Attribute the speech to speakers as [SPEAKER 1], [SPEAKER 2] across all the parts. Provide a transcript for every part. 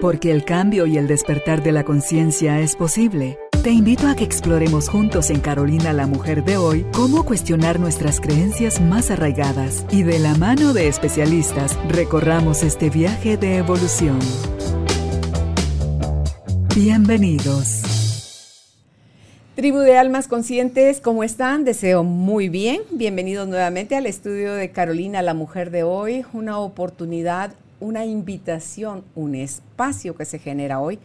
[SPEAKER 1] Porque el cambio y el despertar de la conciencia es posible. Te invito a que exploremos juntos en Carolina la Mujer de hoy cómo cuestionar nuestras creencias más arraigadas y de la mano de especialistas recorramos este viaje de evolución. Bienvenidos.
[SPEAKER 2] Tribu de Almas Conscientes, ¿cómo están? Deseo muy bien. Bienvenidos nuevamente al estudio de Carolina, la mujer de hoy. Una oportunidad, una invitación, un espacio que se genera hoy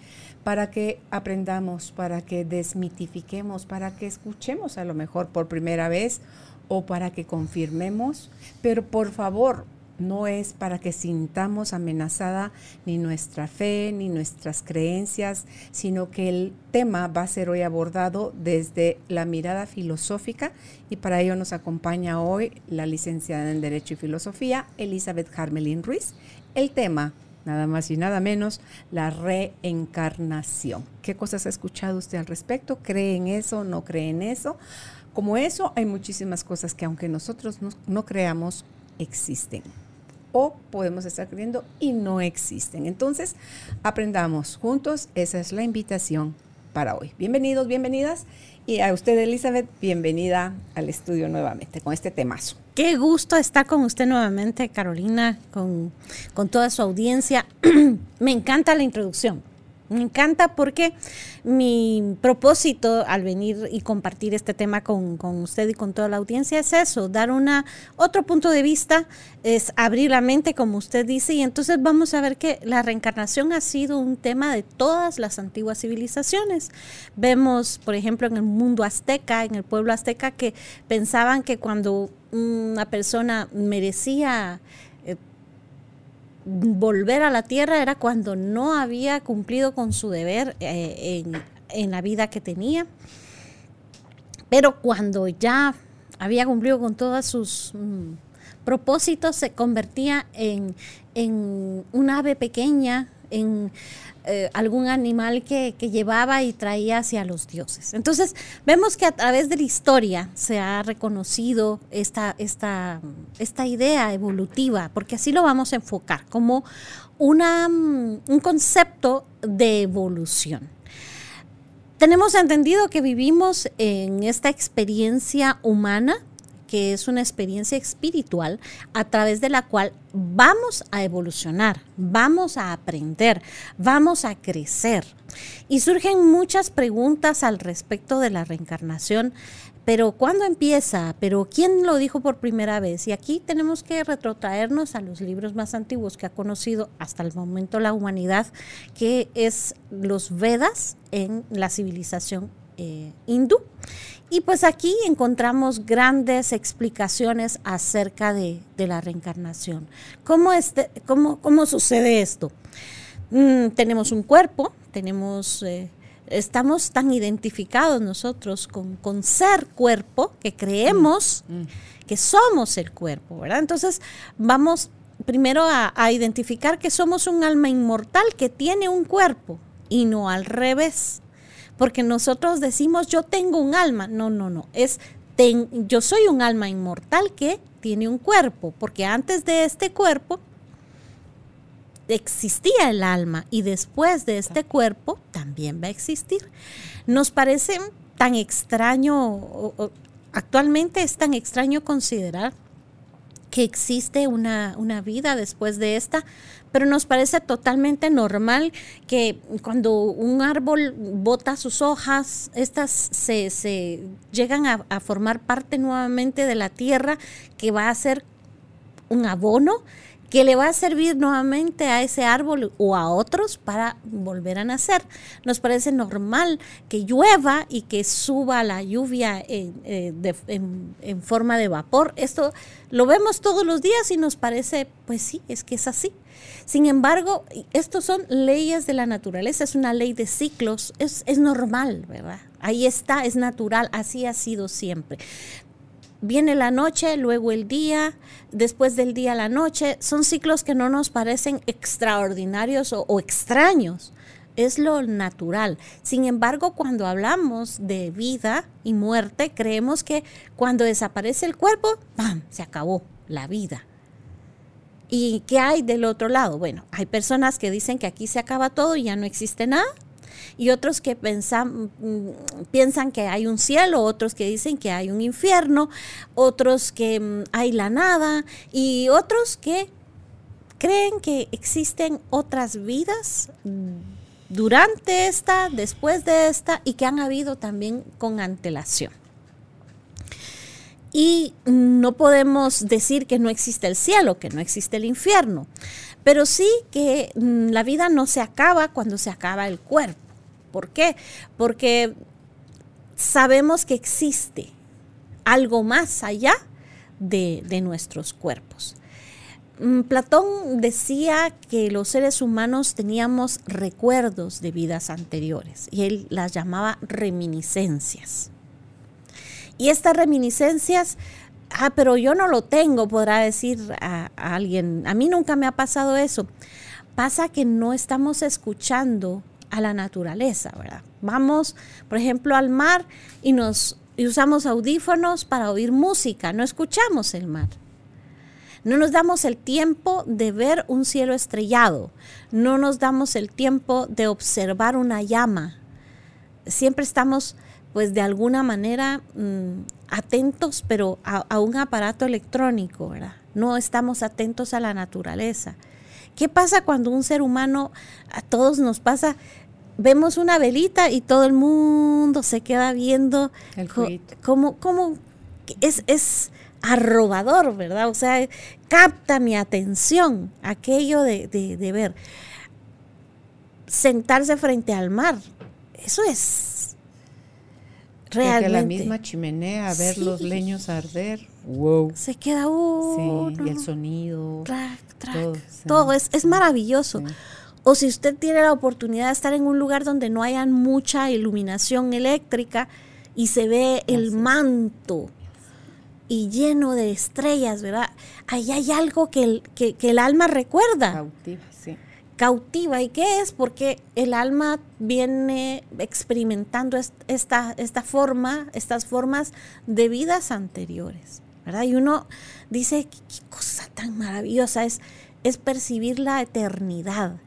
[SPEAKER 2] para que aprendamos, para que desmitifiquemos, para que escuchemos a lo mejor por primera vez o para que confirmemos. Pero por favor, no es para que sintamos amenazada ni nuestra fe ni nuestras creencias, sino que el tema va a ser hoy abordado desde la mirada filosófica y para ello nos acompaña hoy la licenciada en Derecho y Filosofía, Elizabeth Harmelin Ruiz. El tema, nada más y nada menos, la reencarnación. ¿Qué cosas ha escuchado usted al respecto? ¿Cree en eso? ¿No cree en eso? Como eso, hay muchísimas cosas que aunque nosotros no, no creamos, existen o podemos estar creyendo y no existen. Entonces, aprendamos juntos, esa es la invitación para hoy. Bienvenidos, bienvenidas. Y a usted, Elizabeth, bienvenida al estudio nuevamente con este temazo.
[SPEAKER 3] Qué gusto estar con usted nuevamente, Carolina, con, con toda su audiencia. Me encanta la introducción. Me encanta porque mi propósito al venir y compartir este tema con, usted y con toda la audiencia es eso, dar una otro punto de vista, es abrir la mente, como usted dice, y entonces vamos a ver que la reencarnación ha sido un tema de todas las antiguas civilizaciones. Vemos, por ejemplo, en el mundo azteca, en el pueblo azteca, que pensaban que cuando una persona merecía volver a la tierra era cuando no había cumplido con su deber eh, en, la vida que tenía. Pero cuando ya había cumplido con todos sus mm, propósitos, se convertía en, en un ave pequeña, en eh, algún animal que, llevaba y traía hacia los dioses. Entonces, vemos que a través de la historia se ha reconocido esta, esta, esta idea evolutiva, porque así lo vamos a enfocar, como una, mm, un concepto de evolución. Tenemos entendido que vivimos en esta experiencia humana que es una experiencia espiritual a través de la cual vamos a evolucionar, vamos a aprender, vamos a crecer. Y surgen muchas preguntas al respecto de la reencarnación. Pero ¿cuándo empieza? ¿Pero quién lo dijo por primera vez? Y aquí tenemos que retrotraernos a los libros más antiguos que ha conocido hasta el momento la humanidad, que es los Vedas en la civilización eh, hindú. Y pues aquí encontramos grandes explicaciones acerca de, la reencarnación. ¿Cómo, este, cómo, cómo sucede esto? Mm, tenemos un cuerpo, tenemos, eh, estamos tan identificados nosotros con, ser cuerpo que creemos mm, mm. que somos el cuerpo, ¿verdad? Entonces vamos primero a, a identificar que somos un alma inmortal que tiene un cuerpo y no al revés porque nosotros decimos yo tengo un alma. No, no, no, es yo soy un alma inmortal que tiene un cuerpo, porque antes de este cuerpo existía el alma y después de este cuerpo también va a existir. Nos parece tan extraño, actualmente es tan extraño considerar que existe una, una, vida después de esta, pero nos parece totalmente normal que cuando un árbol bota sus hojas, estas se, se llegan a, a, formar parte nuevamente de la tierra que va a ser un abono que le va a servir nuevamente a ese árbol o a otros para volver a nacer. Nos parece normal que llueva y que suba la lluvia en, eh, forma de vapor. Esto lo vemos todos los días y nos parece, pues sí, es que es así. Sin embargo, estos son leyes de la naturaleza, es una ley de ciclos, es, es normal, ¿verdad? Ahí está, es natural, así ha sido siempre viene la noche, luego el día, después del día la noche. Son ciclos que no nos parecen extraordinarios o, extraños. Es lo natural. Sin embargo, cuando hablamos de vida y muerte, creemos que cuando desaparece el cuerpo, ¡pam! se acabó la vida. ¿Y qué hay del otro lado? Bueno, hay personas que dicen que aquí se acaba todo y ya no existe nada. Y otros que mm, piensan que hay un cielo, otros que dicen que hay un infierno, otros que mm, hay la nada y otros que creen que existen otras vidas durante esta, después de esta y que han habido también con antelación. Y no podemos decir que no existe el cielo, que no existe el infierno, pero sí que mm, la vida no se acaba cuando se acaba el cuerpo. ¿Por qué? Porque sabemos que existe algo más allá de, de nuestros cuerpos. Mm, Platón decía que los seres humanos teníamos recuerdos de vidas anteriores y él las llamaba reminiscencias. Y estas reminiscencias, ah, pero yo no lo tengo, podrá decir alguien. A mí nunca me ha pasado eso. Pasa que no estamos escuchando a la naturaleza, ¿verdad? Vamos, por ejemplo, al mar y nos y usamos audífonos para oír música, no escuchamos el mar. No nos damos el tiempo de ver un cielo estrellado, no nos damos el tiempo de observar una llama. Siempre estamos pues de alguna manera mm, atentos, pero a, un aparato electrónico, ¿verdad? No estamos atentos a la naturaleza. ¿Qué pasa cuando un ser humano, a todos nos pasa, vemos una velita y todo el mundo se queda viendo cómo, cómo es, es arrobador, ¿verdad? O sea, capta mi atención aquello de, de ver. Sentarse frente al mar, eso es
[SPEAKER 2] Realmente. la misma chimenea, ver los leños arder. Wow.
[SPEAKER 3] Se queda uno.
[SPEAKER 2] Sí, y el sonido.
[SPEAKER 3] todo, es, es maravilloso. O si usted tiene la oportunidad de estar en un lugar donde no haya mucha iluminación eléctrica y se ve el manto y lleno de estrellas, ¿verdad? Ahí hay algo que el, que, que el alma recuerda.
[SPEAKER 2] Cautiva
[SPEAKER 3] cautiva. ¿Y qué es? Porque el alma viene experimentando esta, esta forma, estas formas de vidas anteriores, Y uno dice, qué, cosa tan maravillosa es, es percibir la eternidad.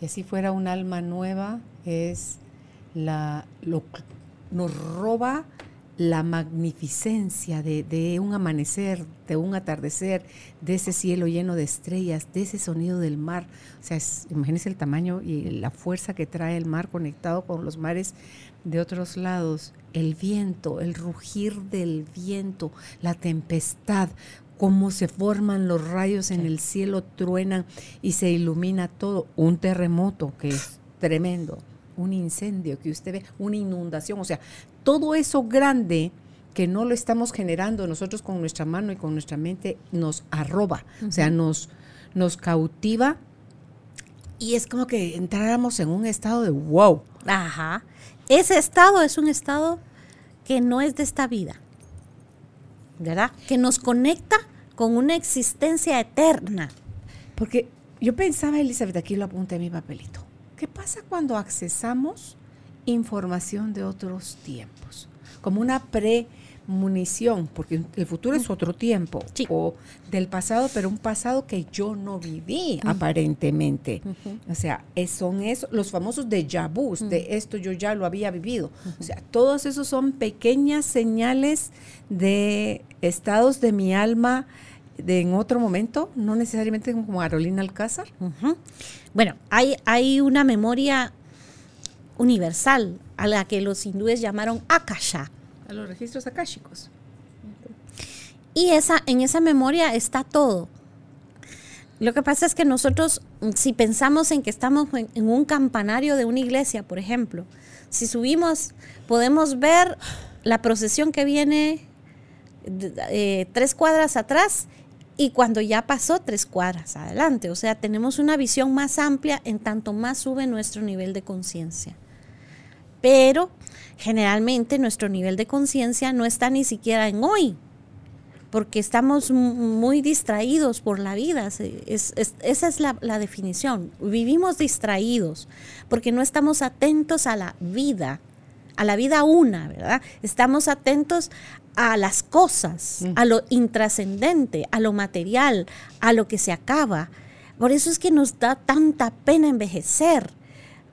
[SPEAKER 2] Y si fuera un alma nueva, es la, lo, nos roba la magnificencia de, un amanecer, de un atardecer, de ese cielo lleno de estrellas, de ese sonido del mar. O sea, imagínense el tamaño y la fuerza que trae el mar conectado con los mares de otros lados. El viento, el rugir del viento, la tempestad, cómo se forman los rayos en el cielo, truenan y se ilumina todo. Un terremoto que es tremendo un incendio que usted ve, una inundación, o sea, todo eso grande que no lo estamos generando nosotros con nuestra mano y con nuestra mente, nos arroba, o sea, nos, nos cautiva y es como que entráramos en un estado de wow.
[SPEAKER 3] Ajá. Ese estado es un estado que no es de esta vida, ¿verdad? Que nos conecta con una existencia eterna.
[SPEAKER 2] Porque yo pensaba, Elizabeth, aquí lo apunté en mi papelito. ¿Qué pasa cuando accesamos información de otros tiempos? Como una premunición, porque el futuro es otro tiempo, o del pasado, pero un pasado que yo no viví aparentemente. O sea, son esos, los famosos de vu, de esto yo ya lo había vivido. O sea, todos esos son pequeñas señales de estados de mi alma de en otro momento, no necesariamente como Carolina Alcázar.
[SPEAKER 3] Bueno, hay, hay una memoria universal a la que los hindúes llamaron Akasha.
[SPEAKER 2] A los registros akáshicos.
[SPEAKER 3] Y esa, en esa memoria está todo. Lo que pasa es que nosotros, si pensamos en que estamos en, un campanario de una iglesia, por ejemplo, si subimos, podemos ver la procesión que viene eh, tres cuadras atrás y cuando ya pasó tres cuadras adelante. O sea, tenemos una visión más amplia en tanto más sube nuestro nivel de conciencia. Pero generalmente nuestro nivel de conciencia no está ni siquiera en hoy, porque estamos muy distraídos por la vida. esa es la, la definición. Vivimos distraídos porque no estamos atentos a la vida, a la vida una, ¿verdad? Estamos atentos a las cosas,
[SPEAKER 2] Mm.
[SPEAKER 3] a lo intrascendente, a lo material, a lo que se acaba. Por eso es que nos da tanta pena envejecer.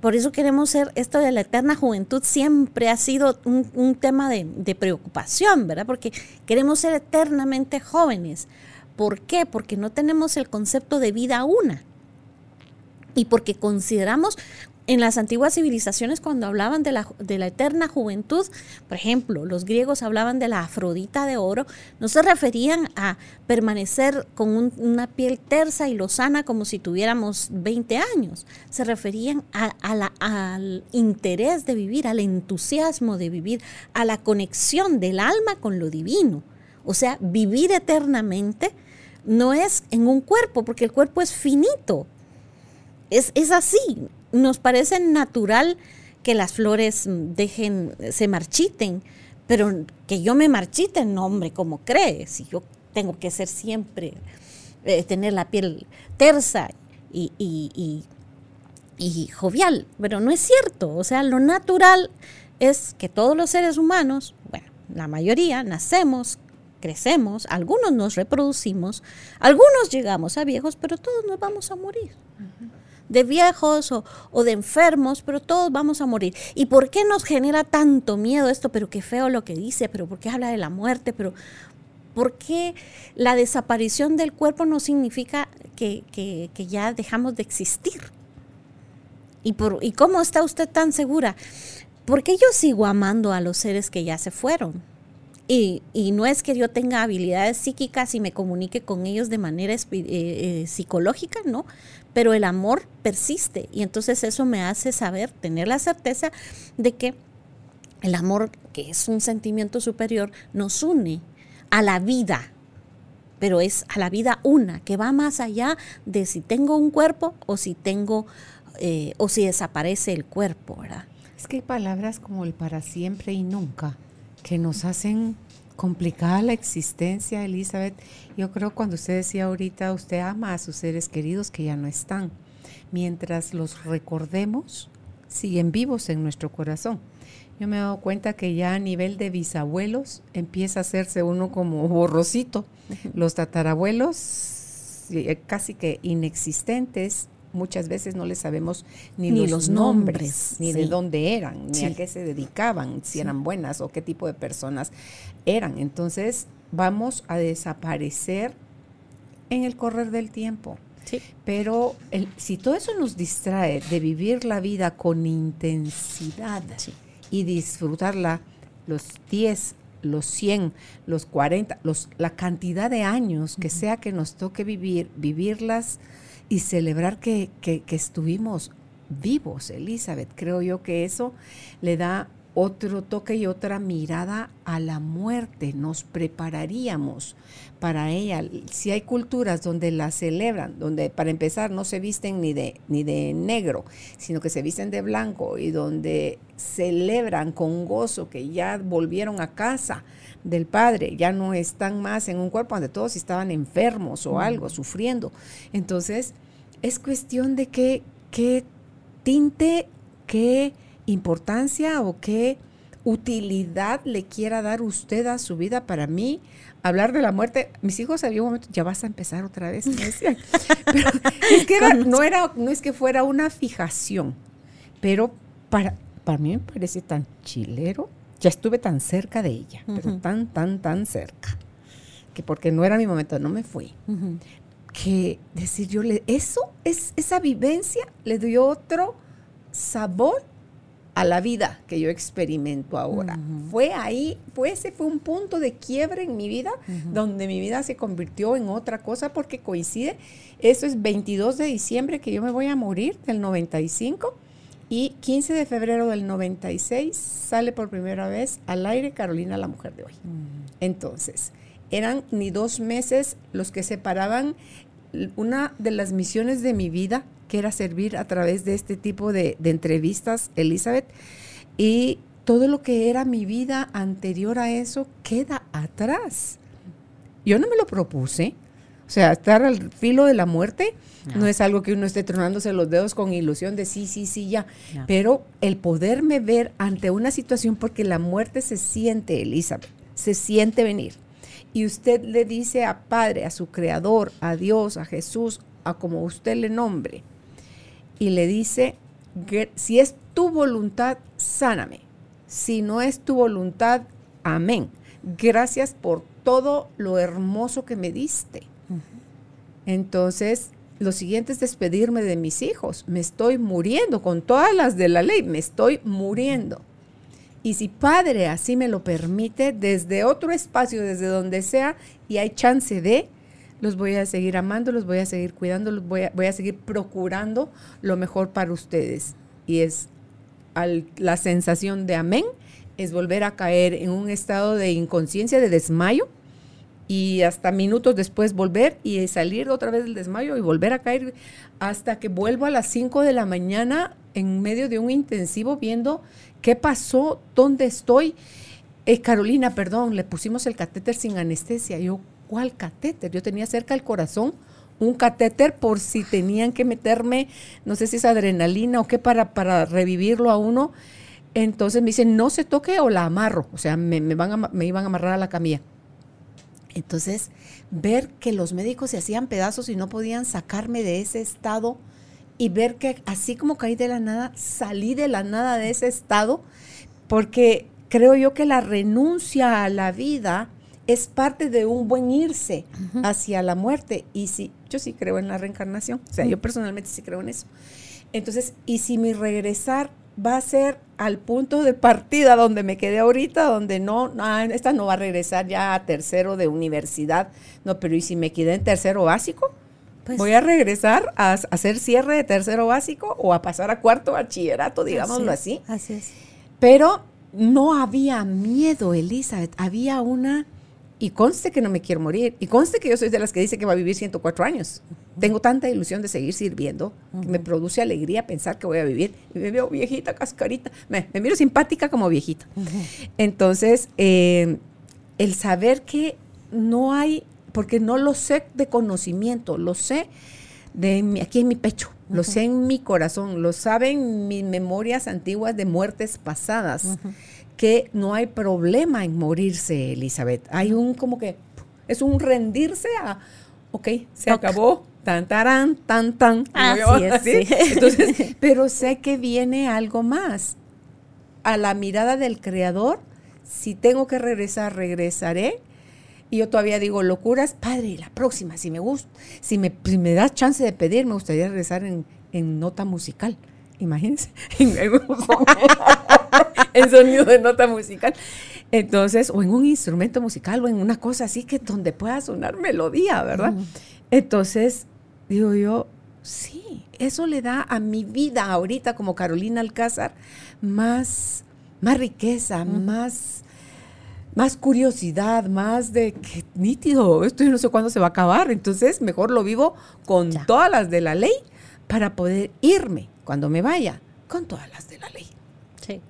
[SPEAKER 3] Por eso queremos ser, esto de la eterna juventud siempre ha sido un, un tema de, de preocupación, ¿verdad? Porque queremos ser eternamente jóvenes. ¿Por qué? Porque no tenemos el concepto de vida una. Y porque consideramos en las antiguas civilizaciones cuando hablaban de la, eterna juventud, por ejemplo, los griegos hablaban de la Afrodita de oro, no se referían a permanecer con un- una piel tersa y lozana como si tuviéramos 20 años, se referían a- la- al interés de vivir, al entusiasmo de vivir, a la conexión del alma con lo divino. O sea, vivir eternamente no es en un cuerpo, porque el cuerpo es finito, es así. Nos parece natural que las flores mm, dejen, se marchiten, pero que yo me marchite, no, hombre, ¿cómo crees? Si yo tengo que ser siempre, eh, tener la piel tersa y, y- y- y jovial, pero no es cierto. O sea, lo natural es que todos los seres humanos, bueno, la mayoría, nacemos, crecemos, algunos nos reproducimos, algunos llegamos a viejos, pero todos nos vamos a morir de viejos o, o de enfermos, pero todos vamos a morir. ¿Y por qué nos genera tanto miedo esto? Pero qué feo lo que dice, pero ¿por qué habla de la muerte? Pero ¿por qué la desaparición del cuerpo no significa que, que- ya dejamos de existir? ¿Y, por, ¿Y cómo está usted tan segura? Porque yo sigo amando a los seres que ya se fueron. Y, y no es que yo tenga habilidades psíquicas y me comunique con ellos de manera eh, eh, psicológica, ¿no? Pero el amor persiste y entonces eso me hace saber, tener la certeza de que el amor, que es un sentimiento superior, nos une a la vida, pero es a la vida una, que va más allá de si tengo un cuerpo o si tengo, eh, o si desaparece el cuerpo, ¿verdad?
[SPEAKER 2] Es que hay palabras como el para siempre y nunca que nos hacen complicada la existencia, Elizabeth. Yo creo cuando usted decía ahorita, usted ama a sus seres queridos que ya no están. Mientras los recordemos, siguen vivos en nuestro corazón. Yo me he dado cuenta que ya a nivel de bisabuelos empieza a hacerse uno como borrosito. Los tatarabuelos eh, casi que inexistentes, muchas veces no les sabemos ni,
[SPEAKER 3] Ni
[SPEAKER 2] los,
[SPEAKER 3] los
[SPEAKER 2] nombres,
[SPEAKER 3] nombres,
[SPEAKER 2] ni de dónde eran, ni a qué se dedicaban, si eran buenas o qué tipo de personas eran. Entonces vamos a desaparecer en el correr del tiempo.
[SPEAKER 3] Sí.
[SPEAKER 2] Pero el- si todo eso nos distrae de vivir la vida con intensidad
[SPEAKER 3] Sí.
[SPEAKER 2] y disfrutarla los 10, los 100, los 40, los, la cantidad de años que sea que nos toque vivir, vivirlas y celebrar que, que- que estuvimos vivos, Elizabeth. Creo yo que eso le da otro toque y otra mirada a la muerte. Nos prepararíamos para ella. Si hay culturas donde la celebran, donde para empezar no se visten ni de, ni de negro, sino que se visten de blanco y donde celebran con gozo que ya volvieron a casa del padre, ya no están más en un cuerpo donde todos estaban enfermos o algo, sufriendo. Entonces, es cuestión de qué, qué tinte, qué importancia o qué utilidad le quiera dar usted a su vida. Para mí, hablar de la muerte, mis hijos había un momento, ya vas a empezar otra vez, me decían. Pero es que era- no, era, no es que fuera una fijación, pero para, para mí me parece tan chilero. Ya estuve tan cerca de ella, pero
[SPEAKER 3] Ujú.
[SPEAKER 2] tan, tan, tan cerca, que porque no era mi momento, no me fui
[SPEAKER 3] Ujú.
[SPEAKER 2] que decir yo le eso es esa vivencia le dio otro sabor a la vida que yo experimento ahora.
[SPEAKER 3] Ujú.
[SPEAKER 2] Fue ahí, fue ese fue un punto de quiebre en mi vida donde mi vida se convirtió en otra cosa porque coincide eso es 22 de diciembre que yo me voy a morir del 95 y 15 de febrero del 96 sale por primera vez al aire Carolina la mujer de hoy. Entonces, eran ni dos meses los que separaban una de las misiones de mi vida, que era servir a través de este tipo de, de entrevistas, Elizabeth, y todo lo que era mi vida anterior a eso queda atrás. Yo no me lo propuse. O sea, estar al filo de la muerte no, es algo que uno esté tronándose los dedos con ilusión de sí, sí, sí, ya. Pero el poderme ver ante una situación, porque la muerte se siente, Elizabeth, se siente venir. Y usted le dice a Padre, a su Creador, a Dios, a Jesús, a como usted le nombre, y le dice, si es tu voluntad, sáname. Si no es tu voluntad, amén. Gracias por todo lo hermoso que me diste. Entonces, lo siguiente es despedirme de mis hijos. Me estoy muriendo con todas las de la ley, me estoy muriendo. Y si Padre así me lo permite, desde otro espacio, desde donde sea, y hay chance de, los voy a seguir amando, los voy a seguir cuidando, los voy a, voy a seguir procurando lo mejor para ustedes. Y es la sensación de amén, es volver a caer en un estado de inconsciencia, de desmayo, y hasta minutos después volver y salir otra vez del desmayo y volver a caer hasta que vuelvo a las 5 de la mañana en medio de un intensivo viendo qué pasó, dónde estoy. Eh, Carolina, perdón, le pusimos el catéter sin anestesia. Yo, ¿cuál catéter? Yo tenía cerca el corazón un catéter por si tenían que meterme, no sé si es adrenalina o qué, para, para revivirlo a uno. Entonces me dicen, no se toque o la amarro. O sea, me, van me iban a amarrar a la camilla. Entonces, ver que los médicos se hacían pedazos y no podían sacarme de ese estado y ver que así como caí de la nada, salí de la nada de ese estado, porque creo yo que la renuncia a la vida es parte de un buen irse hacia la muerte. Y sí, yo sí creo en la reencarnación, o sea, yo personalmente sí creo en eso. Entonces, y si mi regresar va a ser al punto de partida donde me quedé ahorita, donde no, esta no va a regresar ya a tercero de universidad. No, pero ¿y si me quedé en tercero básico? Pues ¿Voy a regresar a, hacer cierre de tercero básico o a pasar a cuarto bachillerato, digámoslo así?
[SPEAKER 3] Así es.
[SPEAKER 2] Pero no había miedo, Elizabeth, había una y conste que no me quiero morir. Y conste que yo soy de las que dice que va a vivir 104 años. Tengo tanta ilusión de seguir sirviendo que me produce alegría pensar que voy a vivir. Y me veo viejita, cascarita. Me, miro simpática como viejita. Entonces, eh, el saber que no hay, porque no lo sé de conocimiento, lo sé de aquí en mi pecho, lo sé en mi corazón, lo saben mis memorias antiguas de muertes pasadas que no hay problema en morirse, Elizabeth. Hay un como que es un rendirse a, ok, se acabó, tan, tan, tan, tan.
[SPEAKER 3] Así
[SPEAKER 2] Entonces, pero sé que viene algo más. A la mirada del Creador, si tengo que regresar, regresaré. Y yo todavía digo, locuras, padre, la próxima, si me gusta, si me, si me das chance de pedir, me gustaría regresar en, en nota musical. Imagínense. en sonido de nota musical. Entonces, o en un instrumento musical o en una cosa así que donde pueda sonar melodía, ¿verdad? Entonces, digo yo, sí, eso le da a mi vida ahorita como Carolina Alcázar más, más riqueza, más, más curiosidad, más de que nítido, esto yo no sé cuándo se va a acabar, entonces mejor lo vivo con todas las de la ley para poder irme cuando me vaya con todas las de la ley.
[SPEAKER 3] Sí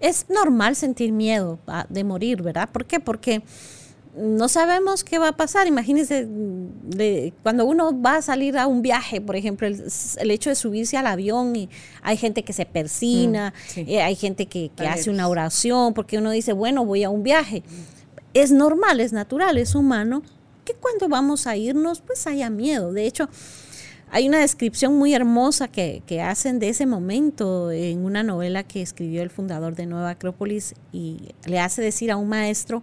[SPEAKER 3] es normal sentir miedo de morir, ¿verdad? ¿Por qué? Porque no sabemos qué va a pasar. Imagínense, de, cuando uno va a salir a un viaje, por ejemplo, el, hecho de subirse al avión y hay gente que se persina, mm, eh, hay gente que, hace una oración, porque uno dice, bueno, voy a un viaje. Es normal, es natural, es humano que cuando vamos a irnos, pues haya miedo. De hecho, hay una descripción muy hermosa que, hacen de ese momento en una novela que escribió el fundador de Nueva Acrópolis y le hace decir a un maestro,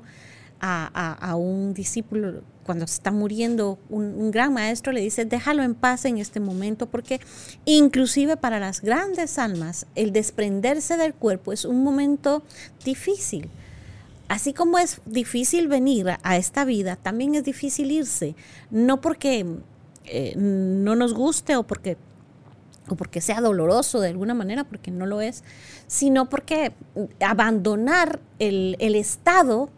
[SPEAKER 3] a, un discípulo, cuando se está muriendo, un, gran maestro le dice, déjalo en paz en este momento, porque inclusive para las grandes almas, el desprenderse del cuerpo es un momento difícil. Así como es difícil venir a esta vida, también es difícil irse, no porque eh, no nos guste o porque, o porque sea doloroso de alguna manera, porque no lo es, sino porque abandonar el, estado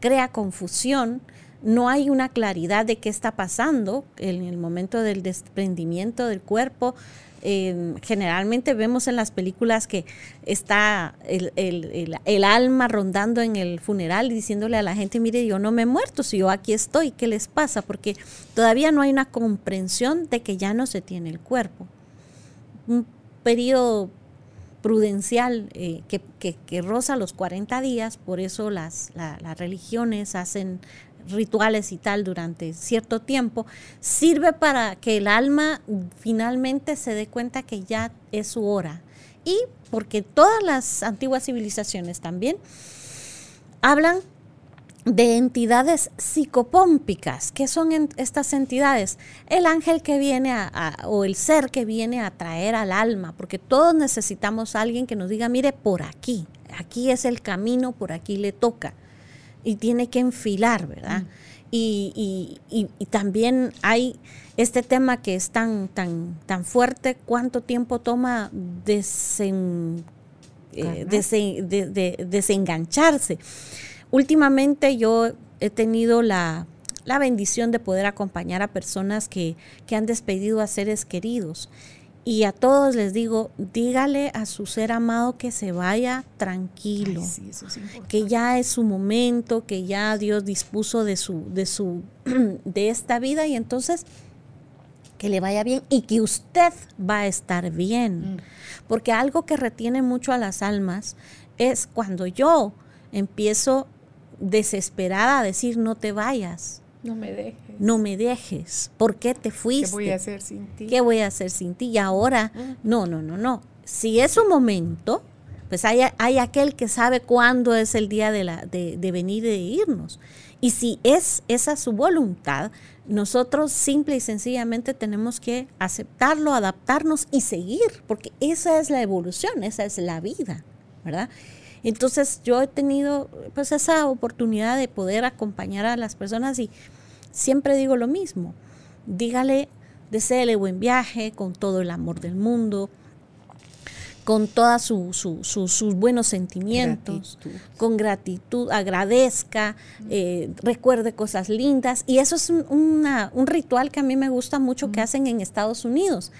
[SPEAKER 3] crea confusión, no hay una claridad de qué está pasando en el momento del desprendimiento del cuerpo. Generalmente vemos en las películas que está el, alma rondando en el funeral y diciéndole a la gente, mire, yo no me he muerto, si yo aquí estoy, ¿qué les pasa? Porque todavía no hay una comprensión de que ya no se tiene el cuerpo. Un periodo prudencial eh, que, roza los 40 días, por eso las religiones hacen rituales y tal durante cierto tiempo, sirve para que el alma finalmente se dé cuenta que ya es su hora. Y porque todas las antiguas civilizaciones también hablan de entidades psicopómpicas. ¿Qué son estas entidades? El ángel que viene o el ser que viene a traer al alma, porque todos necesitamos alguien que nos diga, mire, por aquí, aquí es el camino, por aquí le toca y tiene que enfilar, ¿verdad? Mm. Y, también hay este tema que es tan, tan, tan fuerte, cuánto tiempo toma desen, eh, desengancharse. Últimamente yo he tenido la, bendición de poder acompañar a personas que, que han despedido a seres queridos y a todos les digo, dígale a su ser amado que se vaya tranquilo, que ya es su momento, que ya Dios dispuso de su, de su, de esta vida y entonces que le vaya bien y que usted va a estar bien. Mm. Porque algo que retiene mucho a las almas es cuando yo empiezo desesperada a decir no te vayas
[SPEAKER 2] no me dejes.
[SPEAKER 3] No me dejes. ¿Por qué te fuiste?
[SPEAKER 2] ¿Qué voy a hacer sin ti?
[SPEAKER 3] ¿Qué voy a hacer sin ti? Y ahora, no, no, no, no. Si es un momento, pues hay, hay aquel que sabe cuándo es el día de, la, de, de venir y de irnos. Y si es esa su voluntad, nosotros simple y sencillamente tenemos que aceptarlo, adaptarnos y seguir, porque esa es la evolución, esa es la vida, ¿verdad? Entonces yo he tenido pues esa oportunidad de poder acompañar a las personas y siempre digo lo mismo, dígale, deseele buen viaje con todo el amor del mundo, con todos sus buenos sentimientos, con gratitud, agradezca, eh, recuerde cosas lindas. Y eso es un, un, ritual que a mí me gusta mucho que hacen en Estados Unidos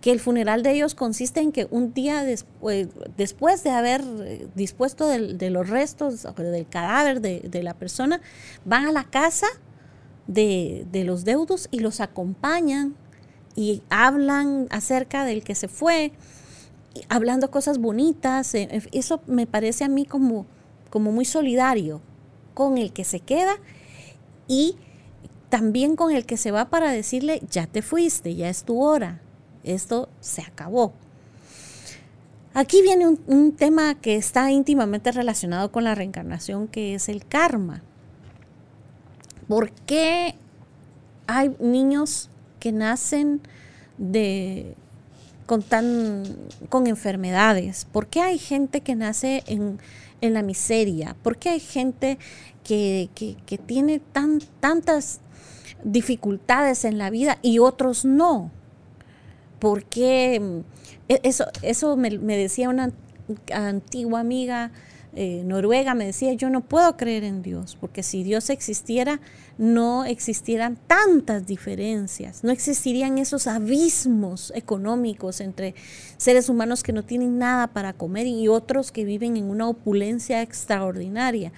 [SPEAKER 3] que el funeral de ellos consiste en que un día después, después de haber eh, dispuesto de los restos del cadáver de, la persona, van a la casa de, los deudos y los acompañan y hablan acerca del que se fue, hablando cosas bonitas. Eh, eso me parece a mí como, como muy solidario con el que se queda y también con el que se va para decirle, ya te fuiste, ya es tu hora, esto se acabó. Aquí viene un, tema que está íntimamente relacionado con la reencarnación, que es el karma. ¿Por qué hay niños que nacen de, con, tan, con enfermedades? ¿Por qué hay gente que nace en, la miseria? ¿Por qué hay gente que, tiene tan, tantas dificultades en la vida y otros no? porque mm, e-, eso, eso me, decía una antigua amiga eh, noruega, me decía, yo no puedo creer en Dios, porque si Dios existiera, no existieran tantas diferencias, no existirían esos abismos económicos entre seres humanos que no tienen nada para comer y otros que viven en una opulencia extraordinaria.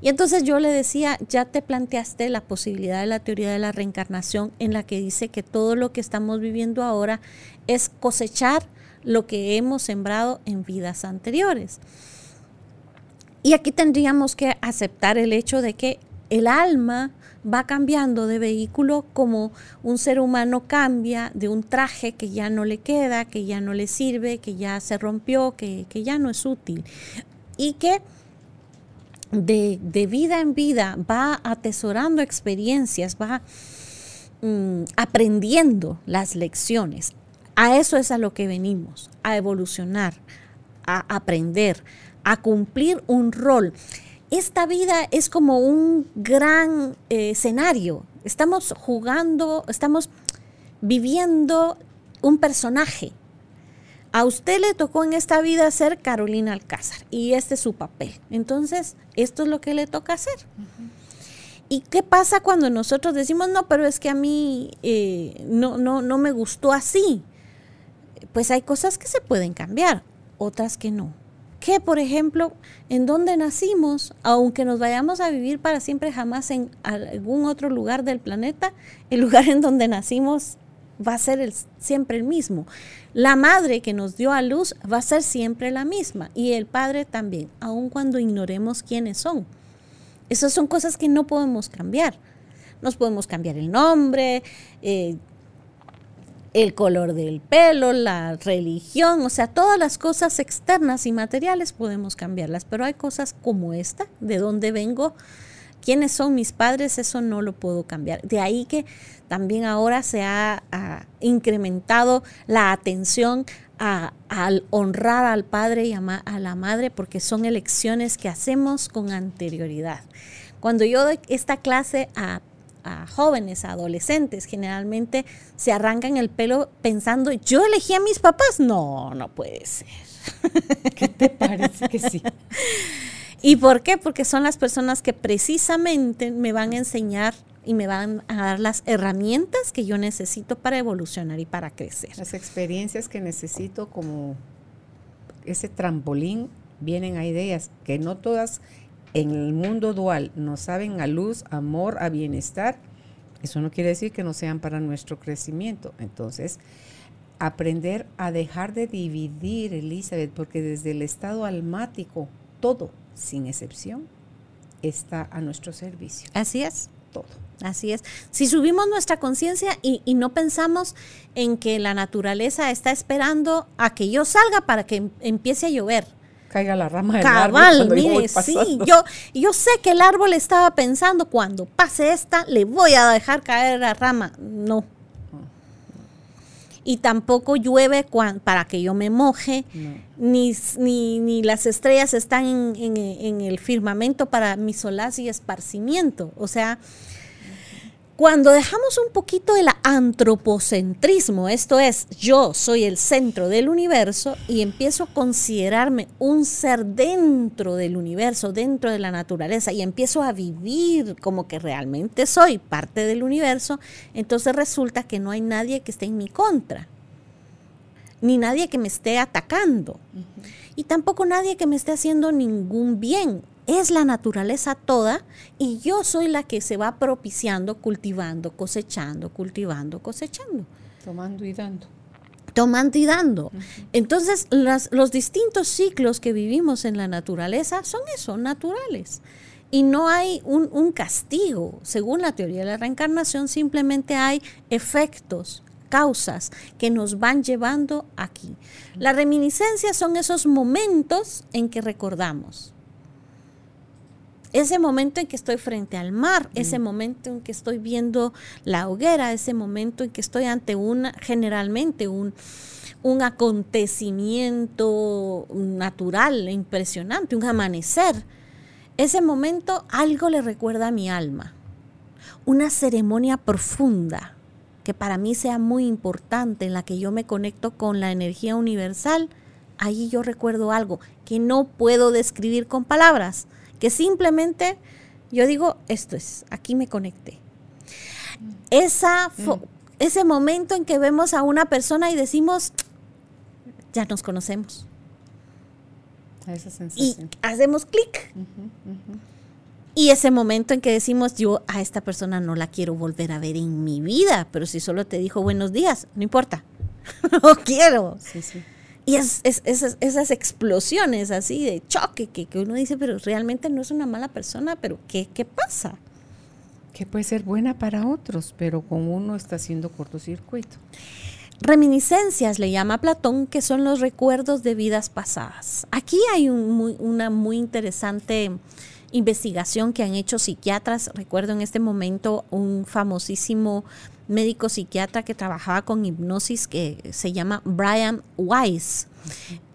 [SPEAKER 3] Y entonces yo le decía, ya te planteaste la posibilidad de la teoría de la reencarnación en la que dice que todo lo que estamos viviendo ahora es cosechar lo que hemos sembrado en vidas anteriores. Y aquí tendríamos que aceptar el hecho de que el alma va cambiando de vehículo como un ser humano cambia de un traje que ya no le queda, que ya no le sirve, que ya se rompió, que, que ya no es útil. Y que de, vida en vida va atesorando experiencias, va mm, aprendiendo las lecciones. A eso es a lo que venimos, a evolucionar, a aprender, a cumplir un rol. Esta vida es como un gran eh, escenario. Estamos jugando, estamos viviendo un personaje a usted le tocó en esta vida ser Carolina Alcázar y este es su papel. Entonces, esto es lo que le toca hacer. ¿Y qué pasa cuando nosotros decimos, no, pero es que a mí eh, no, no, no me gustó así? Pues hay cosas que se pueden cambiar, otras que no. Que, por ejemplo, en donde nacimos, aunque nos vayamos a vivir para siempre jamás en algún otro lugar del planeta, el lugar en donde nacimos va a ser siempre el mismo. La madre que nos dio a luz va a ser siempre la misma y el padre también, aun cuando ignoremos quiénes son. Esas son cosas que no podemos cambiar. Nos podemos cambiar el nombre, eh, el color del pelo, la religión, o sea, todas las cosas externas y materiales podemos cambiarlas, pero hay cosas como esta, de dónde vengo, quiénes son mis padres, eso no lo puedo cambiar. De ahí que también ahora se ha, incrementado la atención al honrar al padre y a, a, la madre porque son elecciones que hacemos con anterioridad. Cuando yo doy esta clase a, a jóvenes, a adolescentes, generalmente se arrancan el pelo pensando, yo elegí a mis papás. No, no puede ser.
[SPEAKER 2] ¿Qué te parece que sí?
[SPEAKER 3] ¿Y por qué? Porque son las personas que precisamente me van a enseñar y me van a dar las herramientas que yo necesito para evolucionar y para crecer.
[SPEAKER 2] Las experiencias que necesito como ese trampolín vienen a ideas que no todas en el mundo dual nos saben a luz, amor, a bienestar. Eso no quiere decir que no sean para nuestro crecimiento. Entonces, aprender a dejar de dividir, Elizabeth, porque desde el estado almático, todo sin excepción, está a nuestro servicio.
[SPEAKER 3] Así es.
[SPEAKER 2] Todo.
[SPEAKER 3] Así es. Si subimos nuestra conciencia y, y, no pensamos en que la naturaleza está esperando a que yo salga para que em, empiece a llover.
[SPEAKER 2] Caiga la rama del
[SPEAKER 3] Cabal,
[SPEAKER 2] árbol.
[SPEAKER 3] mire, sí, yo, yo sé que el árbol estaba pensando, cuando pase esta, le voy a dejar caer la rama. No, y tampoco llueve para que yo me moje, no. ni, ni, ni, las estrellas están en, en, en, el firmamento para mi solaz y esparcimiento. O sea, cuando dejamos un poquito el antropocentrismo, esto es, yo soy el centro del universo y empiezo a considerarme un ser dentro del universo, dentro de la naturaleza, y empiezo a vivir como que realmente soy parte del universo, entonces resulta que no hay nadie que esté en mi contra, ni nadie que me esté atacando, uh -huh. y tampoco nadie que me esté haciendo ningún bien es la naturaleza toda y yo soy la que se va propiciando, cultivando, cosechando, cultivando, cosechando.
[SPEAKER 2] Tomando y dando.
[SPEAKER 3] Tomando y dando. Uh -huh. Entonces, las, los distintos ciclos que vivimos en la naturaleza son eso, naturales. Y no hay un, un castigo. Según la teoría de la reencarnación, simplemente hay efectos causas que nos van llevando aquí. Las reminiscencias son esos momentos en que recordamos ese momento en que estoy frente al mar, mm. ese momento en que estoy viendo la hoguera, ese momento en que estoy ante una, generalmente un, un acontecimiento natural, impresionante, un amanecer. Ese momento algo le recuerda a mi alma, una ceremonia profunda que para mí sea muy importante, en la que yo me conecto con la energía universal, ahí yo recuerdo algo que no puedo describir con palabras, que simplemente yo digo, esto es, aquí me conecté. Esa mm. Ese momento en que vemos a una persona y decimos, ya nos conocemos.
[SPEAKER 2] Esa sensación.
[SPEAKER 3] Y hacemos clic. Uh -huh, uh -huh. Y ese momento en que decimos, yo a esta persona no la quiero volver a ver en mi vida, pero si solo te dijo buenos días, no importa, no quiero.
[SPEAKER 2] Sí, sí.
[SPEAKER 3] Y es, es, es, esas explosiones así de choque que, que, uno dice, pero realmente no es una mala persona, pero ¿qué, qué pasa?
[SPEAKER 2] Que puede ser buena para otros, pero con uno está haciendo cortocircuito.
[SPEAKER 3] Reminiscencias le llama Platón, que son los recuerdos de vidas pasadas. Aquí hay un, muy, una muy interesante investigación que han hecho psiquiatras. Recuerdo en este momento un famosísimo médico psiquiatra que trabajaba con hipnosis que se llama Brian Weiss.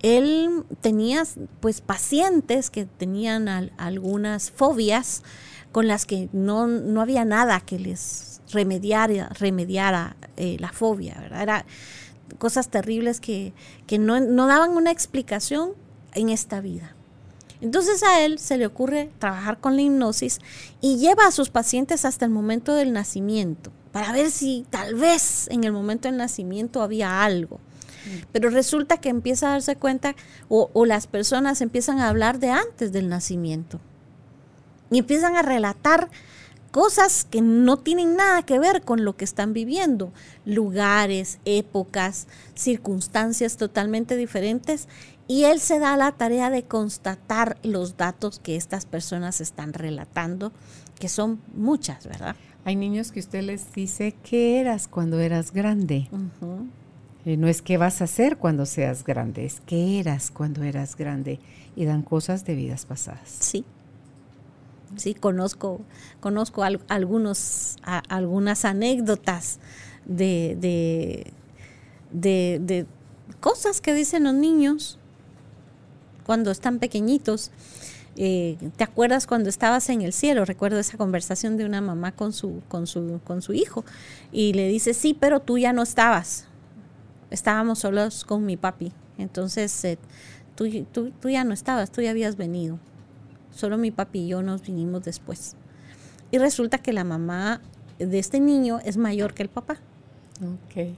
[SPEAKER 3] Él tenía pues pacientes que tenían al, algunas fobias con las que no, no, había nada que les remediara, remediara eh, la fobia, ¿verdad? Era cosas terribles que, que no, no daban una explicación en esta vida. Entonces a él se le ocurre trabajar con la hipnosis y lleva a sus pacientes hasta el momento del nacimiento para ver si tal vez en el momento del nacimiento había algo. Pero resulta que empieza a darse cuenta o, o las personas empiezan a hablar de antes del nacimiento y empiezan a relatar cosas que no tienen nada que ver con lo que están viviendo, lugares, épocas, circunstancias totalmente diferentes, y él se da la tarea de constatar los datos que estas personas están relatando, que son muchas, ¿verdad?
[SPEAKER 2] Hay niños que usted les dice, ¿qué eras cuando eras grande? Eh, no es qué vas a hacer cuando seas grande, es qué eras cuando eras grande. Y dan cosas de vidas pasadas.
[SPEAKER 3] Sí. Sí, conozco, conozco algunos, algunas anécdotas de, de, de, cosas que dicen los niños cuando están pequeñitos. Eh, ¿Te acuerdas cuando estabas en el cielo? Recuerdo esa conversación de una mamá con su, con su, con su hijo y le dice, sí, pero tú ya no estabas. Estábamos solos con mi papi. Entonces, eh, tú, tú, tú ya no estabas, tú ya habías venido. Solo mi papi y yo nos vinimos después. Y resulta que la mamá de este niño es mayor que el papá.
[SPEAKER 2] Ok.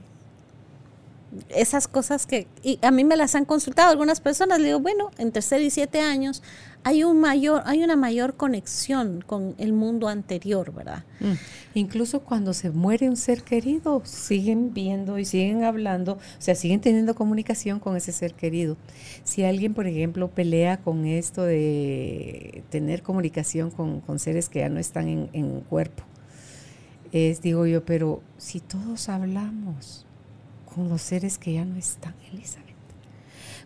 [SPEAKER 3] Esas cosas que y a mí me las han consultado algunas personas, le digo, bueno, en tercer y siete años hay un mayor, hay una mayor conexión con el mundo anterior, ¿verdad?
[SPEAKER 2] Mm. Incluso cuando se muere un ser querido, siguen viendo y siguen hablando, o sea, siguen teniendo comunicación con ese ser querido. Si alguien, por ejemplo, pelea con esto de tener comunicación con, seres que ya no están en, cuerpo, es, digo yo, pero si todos hablamos con los seres que ya no están, Elizabeth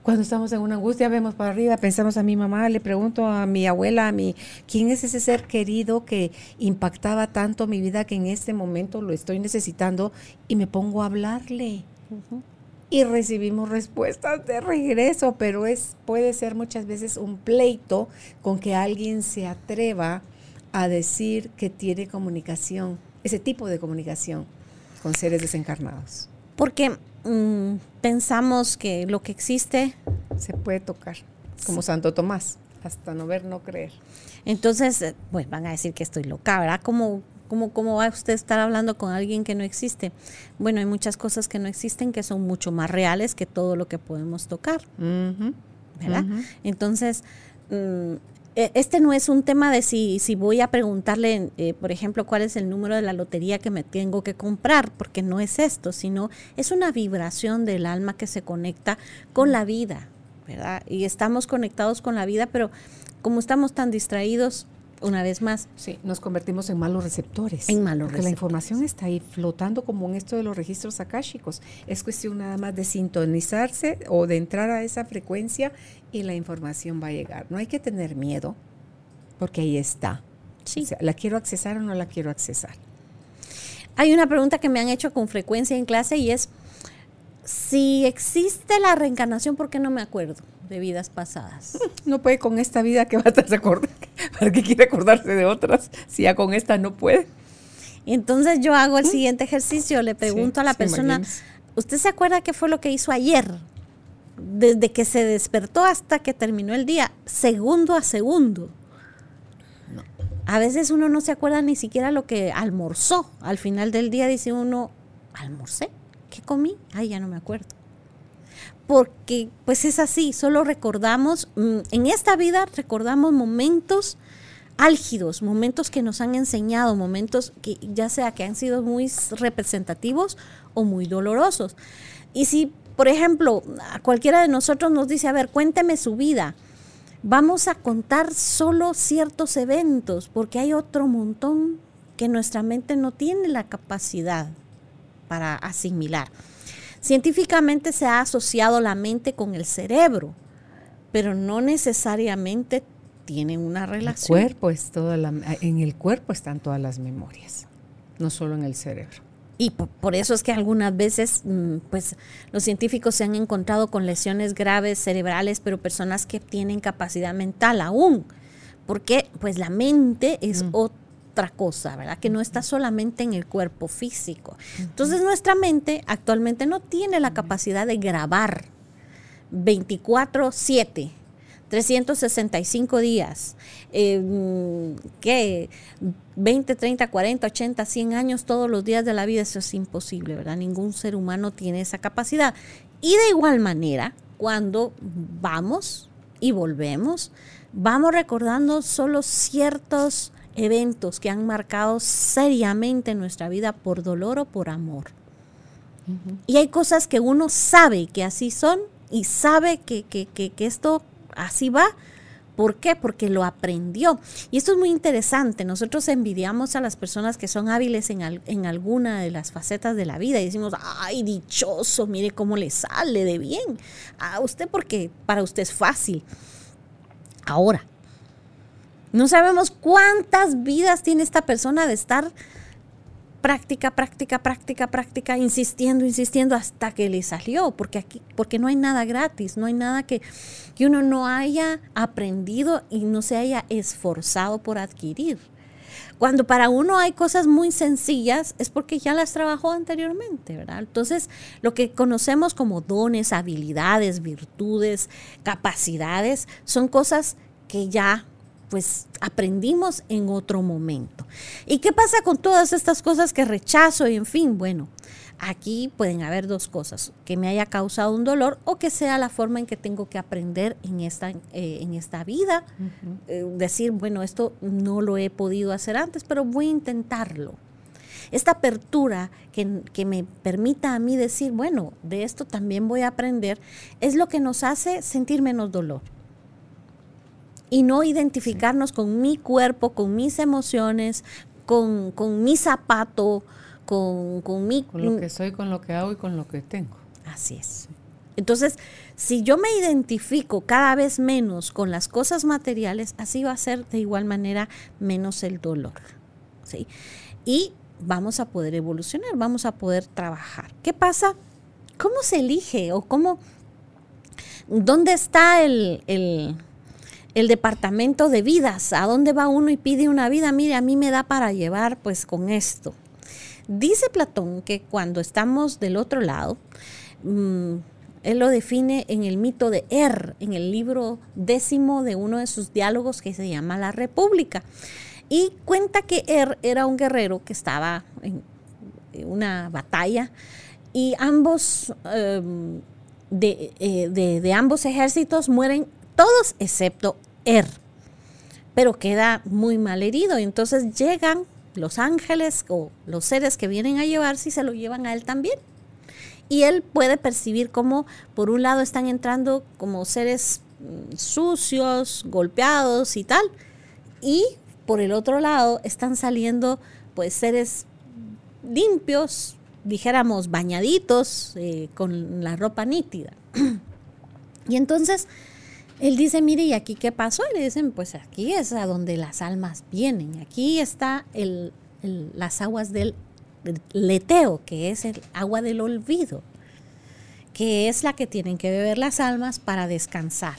[SPEAKER 2] cuando estamos en una angustia, vemos para arriba, pensamos a mi mamá, le pregunto a mi abuela, a mi, ¿quién es ese ser querido que impactaba tanto mi vida que en este momento lo estoy necesitando? Y me pongo a hablarle. Y recibimos respuestas de regreso, pero es, puede ser muchas veces un pleito con que alguien se atreva a decir que tiene comunicación, ese tipo de comunicación con seres desencarnados.
[SPEAKER 3] Porque Mm, pensamos que lo que existe
[SPEAKER 2] se puede tocar, como Santo Tomás, hasta no ver, no creer.
[SPEAKER 3] Entonces, pues van a decir que estoy loca, ¿verdad? ¿Cómo, cómo, cómo va usted a estar hablando con alguien que no existe? Bueno, hay muchas cosas que no existen que son mucho más reales que todo lo que podemos tocar, ¿verdad? Entonces, eh, este no es un tema de si, si voy a preguntarle, eh, por ejemplo, cuál es el número de la lotería que me tengo que comprar, porque no es esto, sino es una vibración del alma que se conecta con la vida, ¿verdad? Y estamos conectados con la vida, pero como estamos tan distraídos, una vez más.
[SPEAKER 2] Sí, nos convertimos en malos receptores.
[SPEAKER 3] En malos
[SPEAKER 2] porque la información está ahí flotando como en esto de los registros akáshicos. Es cuestión nada más de sintonizarse o de entrar a esa frecuencia y la información va a llegar. No hay que tener miedo porque ahí está. Sí. ¿La quiero accesar o no la quiero accesar?
[SPEAKER 3] Hay una pregunta que me han hecho con frecuencia en clase y es, si existe la reencarnación, ¿por qué no me acuerdo? de vidas pasadas.
[SPEAKER 2] No puede con esta vida que va a estar recordar. ¿Para qué quiere acordarse de otras si ya con esta no puede?
[SPEAKER 3] Entonces yo hago el siguiente ejercicio, le pregunto a la persona, ¿usted se acuerda qué fue lo que hizo ayer? Desde que se despertó hasta que terminó el día, segundo a segundo. A veces uno no se acuerda ni siquiera lo que almorzó. Al final del día dice uno, ¿almorcé? ¿Qué comí? Ay, ya no me acuerdo porque pues es así, solo recordamos, mm, en esta vida recordamos momentos álgidos, momentos que nos han enseñado, momentos que ya sea que han sido muy representativos o muy dolorosos. Y si, por ejemplo, a cualquiera de nosotros nos dice, a ver, cuénteme su vida, vamos a contar solo ciertos eventos, porque hay otro montón que nuestra mente no tiene la capacidad para asimilar. Científicamente se ha asociado la mente con el cerebro, pero no necesariamente tienen una relación.
[SPEAKER 2] El cuerpo es toda la, en el cuerpo están todas las memorias, no solo en el cerebro.
[SPEAKER 3] Y por, eso es que algunas veces, mm, pues, los científicos se han encontrado con lesiones graves cerebrales, pero personas que tienen capacidad mental aún, porque, pues, la mente es mm. otra otra cosa, ¿verdad? Que no está solamente en el cuerpo físico. Entonces nuestra mente actualmente no tiene la capacidad de grabar 24/7 365 días, eh, ¿qué? 20, 30, 40, 80, 100 años todos los días de la vida, eso es imposible, ¿verdad? Ningún ser humano tiene esa capacidad. Y de igual manera, cuando vamos y volvemos, vamos recordando solo ciertos eventos que han marcado seriamente nuestra vida por dolor o por amor. Y hay cosas que uno sabe que así son y sabe que, que, que, que esto así va. ¿Por qué? Porque lo aprendió. Y esto es muy interesante. Nosotros envidiamos a las personas que son hábiles en, en, alguna de las facetas de la vida y decimos, ay, dichoso, mire cómo le sale de bien. A usted porque para usted es fácil. Ahora, no sabemos cuántas vidas tiene esta persona de estar práctica, práctica, práctica, práctica, insistiendo, insistiendo hasta que le salió, porque aquí, porque no hay nada gratis, no hay nada que, que uno no haya aprendido y no se haya esforzado por adquirir. Cuando para uno hay cosas muy sencillas es porque ya las trabajó anteriormente, ¿verdad? Entonces, lo que conocemos como dones, habilidades, virtudes, capacidades, son cosas que ya pues aprendimos en otro momento. ¿Y qué pasa con todas estas cosas que rechazo y en fin? Bueno, aquí pueden haber dos cosas, que me haya causado un dolor o que sea la forma en que tengo que aprender en esta, eh, en esta vida. eh, decir, bueno, esto no lo he podido hacer antes, pero voy a intentarlo. Esta apertura que, que, me permita a mí decir, bueno, de esto también voy a aprender, es lo que nos hace sentir menos dolor y no identificarnos sí. con mi cuerpo, con mis emociones, con, con mi zapato, con, con mi...
[SPEAKER 2] Con lo que soy, con lo que hago y con lo que tengo.
[SPEAKER 3] Así es. Entonces, si yo me identifico cada vez menos con las cosas materiales, así va a ser de igual manera menos el dolor. ¿sí? Y vamos a poder evolucionar, vamos a poder trabajar. ¿Qué pasa? ¿Cómo se elige o cómo... ¿Dónde está el, el el departamento de vidas, a dónde va uno y pide una vida, mire, a mí me da para llevar pues con esto. Dice Platón que cuando estamos del otro lado, mmm, él lo define en el mito de Er, en el libro décimo de uno de sus diálogos que se llama La República. Y cuenta que Er era un guerrero que estaba en una batalla y ambos, de, eh, de, de ambos ejércitos mueren todos excepto Er. Pero queda muy mal herido y entonces llegan los ángeles o los seres que vienen a llevarse y se lo llevan a él también. Y él puede percibir cómo por un lado están entrando como seres sucios, golpeados y tal, y por el otro lado están saliendo pues seres limpios, dijéramos bañaditos, eh, con la ropa nítida. y entonces él dice, mire, ¿y aquí qué pasó? Y le dicen, pues aquí es a donde las almas vienen. Aquí está el, el, las aguas del leteo, que es el agua del olvido, que es la que tienen que beber las almas para descansar.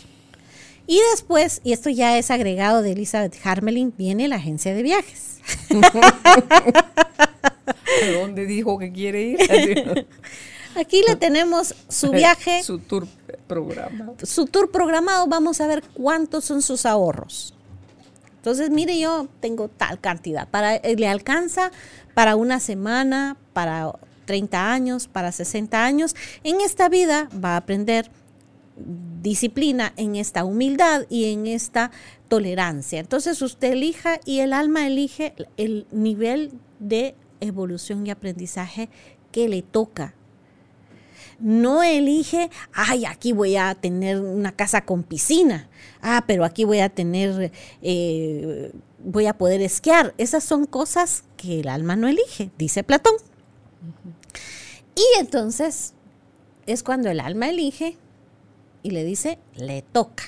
[SPEAKER 3] Y después, y esto ya es agregado de Elizabeth Harmelin, viene la agencia de viajes.
[SPEAKER 2] ¿A dónde dijo que quiere ir?
[SPEAKER 3] Aquí le tenemos su viaje.
[SPEAKER 2] su tour programado.
[SPEAKER 3] Su tour programado, vamos a ver cuántos son sus ahorros. Entonces, mire, yo tengo tal cantidad. Para, eh, le alcanza para una semana, para 30 años, para 60 años. En esta vida va a aprender disciplina, en esta humildad y en esta tolerancia. Entonces usted elija y el alma elige el nivel de evolución y aprendizaje que le toca no elige, ay, aquí voy a tener una casa con piscina, ah, pero aquí voy a tener, eh, voy a poder esquiar. Esas son cosas que el alma no elige, dice Platón. Y entonces es cuando el alma elige y le dice, le toca.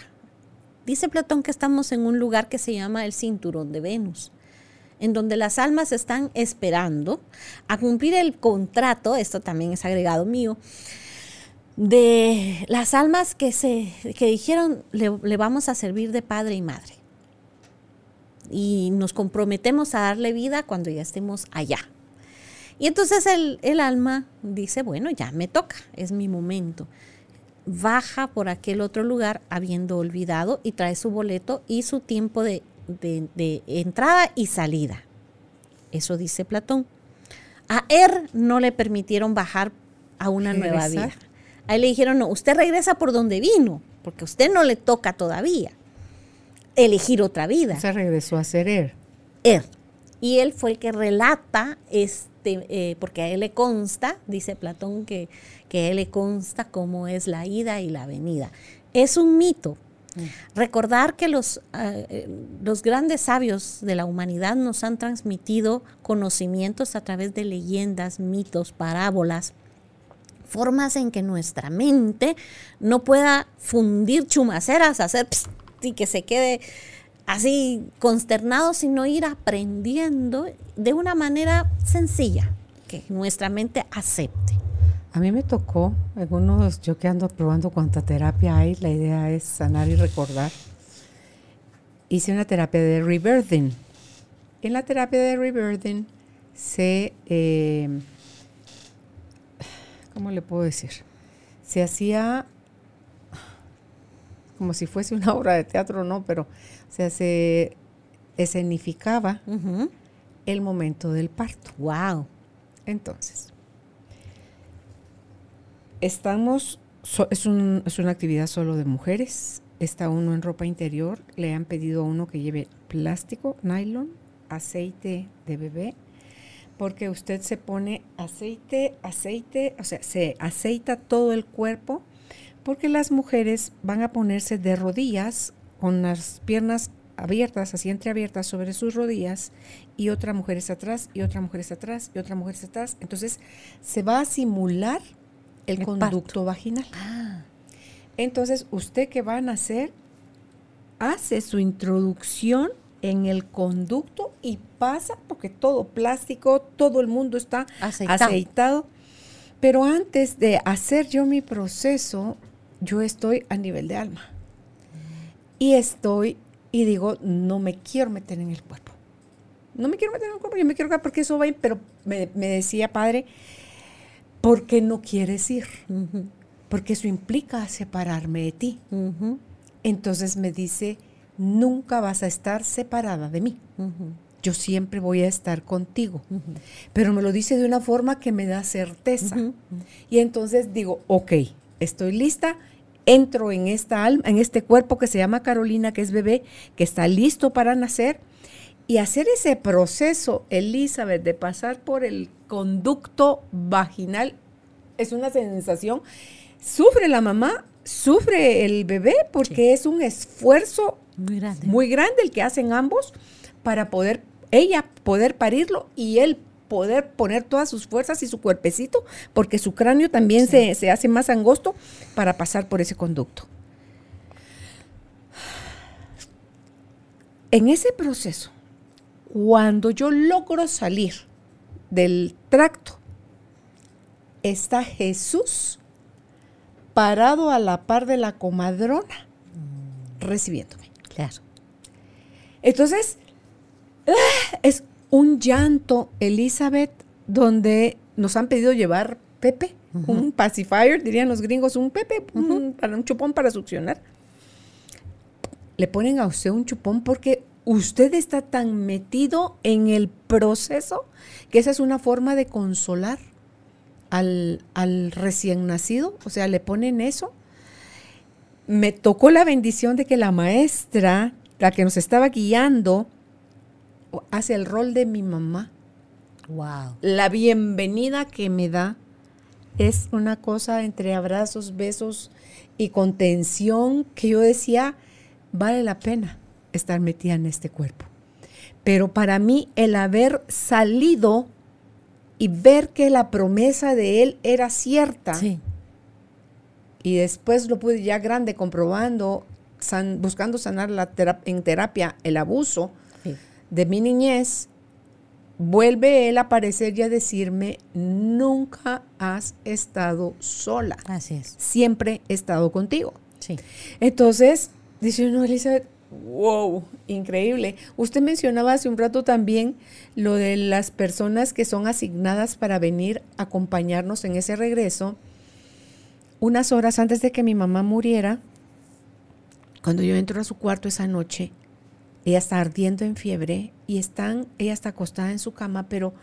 [SPEAKER 3] Dice Platón que estamos en un lugar que se llama el cinturón de Venus en donde las almas están esperando a cumplir el contrato, esto también es agregado mío, de las almas que, se, que dijeron le, le, vamos a servir de padre y madre. Y nos comprometemos a darle vida cuando ya estemos allá. Y entonces el, el alma dice, bueno, ya me toca, es mi momento. baja por aquel otro lugar habiendo olvidado y trae su boleto y su tiempo de, de- de entrada y salida. Eso dice Platón. A Er no le permitieron bajar a una nueva vida. A él le dijeron, no, usted regresa por donde vino, porque a usted no le toca todavía elegir otra vida.
[SPEAKER 2] Se regresó a ser él.
[SPEAKER 3] Er. Y él fue el que relata, este, eh, porque a él le consta, dice Platón, que, que a él le consta cómo es la ida y la venida. Es un mito. Recordar que los, ah, eh, los grandes sabios de la humanidad nos han transmitido conocimientos a través de leyendas, mitos, parábolas, formas en que nuestra mente no pueda fundir chumaceras, hacer y que se quede así consternado, sino ir aprendiendo de una manera sencilla, que nuestra mente acepte.
[SPEAKER 2] A mí me tocó, en unos, yo que ando probando cuánta terapia hay, la idea es sanar y recordar. Hice una terapia de rebirthing. En la terapia de rebirthing se, eh, ¿cómo le puedo decir? Se hacía como si fuese una obra de teatro, no, pero o sea, se escenificaba el momento del parto.
[SPEAKER 3] Wow.
[SPEAKER 2] Entonces, estamos, so- es, un- es una actividad solo de mujeres. Está uno en ropa interior. Le han pedido a uno que lleve plástico, nylon, aceite de bebé, porque usted se pone aceite, aceite, o sea, se aceita todo el cuerpo, porque las mujeres van a ponerse de rodillas con las piernas abiertas, así entreabiertas sobre sus rodillas, y otra mujer está atrás, y otra mujer está atrás, y otra mujer está atrás. Entonces, se va a simular el,
[SPEAKER 3] El
[SPEAKER 2] conducto vaginal.
[SPEAKER 3] Ah,
[SPEAKER 2] Entonces, usted que va a nacer, hace su introducción en el conducto y pasa, porque todo plástico, todo el mundo está
[SPEAKER 3] Aceitado.
[SPEAKER 2] aceitado. Pero antes de hacer yo mi proceso, yo estoy a nivel de alma. Y estoy, y digo, no me quiero meter en el cuerpo. No me quiero meter en el cuerpo, yo me quiero quedar porque eso va, pero me, me decía, padre, ¿por qué no quieres ir? porque eso implica separarme de ti. Entonces me dice, nunca vas a estar separada de mí. Yo siempre voy a estar contigo. Pero me lo dice de una forma que me da certeza. Y entonces digo, ok, estoy lista, entro en esta alma, en este cuerpo que se llama Carolina, que es bebé, que está listo para nacer. Y hacer ese proceso, Elizabeth, de pasar por el conducto vaginal, es una sensación. Sufre la mamá, sufre el bebé, porque es un esfuerzo
[SPEAKER 3] Muy grande.
[SPEAKER 2] muy grande el que hacen ambos para poder, ella poder parirlo y él poder poner todas sus fuerzas y su cuerpecito, porque su cráneo también se, se hace más angosto para pasar por ese conducto. En ese proceso, cuando yo logro salir del tracto, está Jesús parado a la par de la comadrona, recibiéndome.
[SPEAKER 3] Claro.
[SPEAKER 2] Entonces, ¡ah! es un llanto, Elizabeth, donde nos han pedido llevar Pepe, un pacifier, dirían los gringos, un Pepe, un, para un chupón para succionar. Le ponen a usted un chupón porque usted está tan metido en el proceso que esa es una forma de consolar al, al recién nacido. O sea, le ponen eso me tocó la bendición de que la maestra, la que nos estaba guiando, hace el rol de mi mamá.
[SPEAKER 3] Wow.
[SPEAKER 2] La bienvenida que me da es una cosa entre abrazos, besos y contención que yo decía, vale la pena estar metida en este cuerpo. Pero para mí el haber salido y ver que la promesa de él era cierta,
[SPEAKER 3] Sí.
[SPEAKER 2] y después lo pude ya grande comprobando, san- buscando sanar la en terapia el abuso
[SPEAKER 3] sí.
[SPEAKER 2] de mi niñez, vuelve él a aparecer y a decirme, nunca has estado sola,
[SPEAKER 3] Así es.
[SPEAKER 2] siempre he estado contigo.
[SPEAKER 3] Sí.
[SPEAKER 2] Entonces, dice uno, Elizabeth, wow, increíble. Usted mencionaba hace un rato también lo de las personas que son asignadas para venir a acompañarnos en ese regreso. unas horas antes de que mi mamá muriera, cuando yo entro a su cuarto esa noche, ella está ardiendo en fiebre y están, ella está acostada en su cama, pero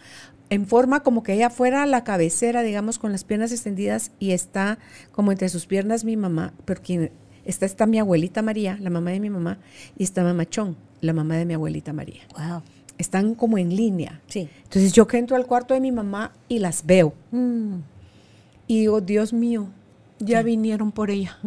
[SPEAKER 2] en forma como que ella fuera la cabecera, digamos, con las piernas extendidas y está como entre sus piernas mi mamá, pero quien está está mi abuelita María, la mamá de mi mamá, y está mamachón, la mamá de mi abuelita María.
[SPEAKER 3] Wow.
[SPEAKER 2] Están como en línea.
[SPEAKER 3] Sí.
[SPEAKER 2] Entonces yo que entro al cuarto de mi mamá y las veo.
[SPEAKER 3] Mm.
[SPEAKER 2] Y digo, Dios mío, ya vinieron por ella.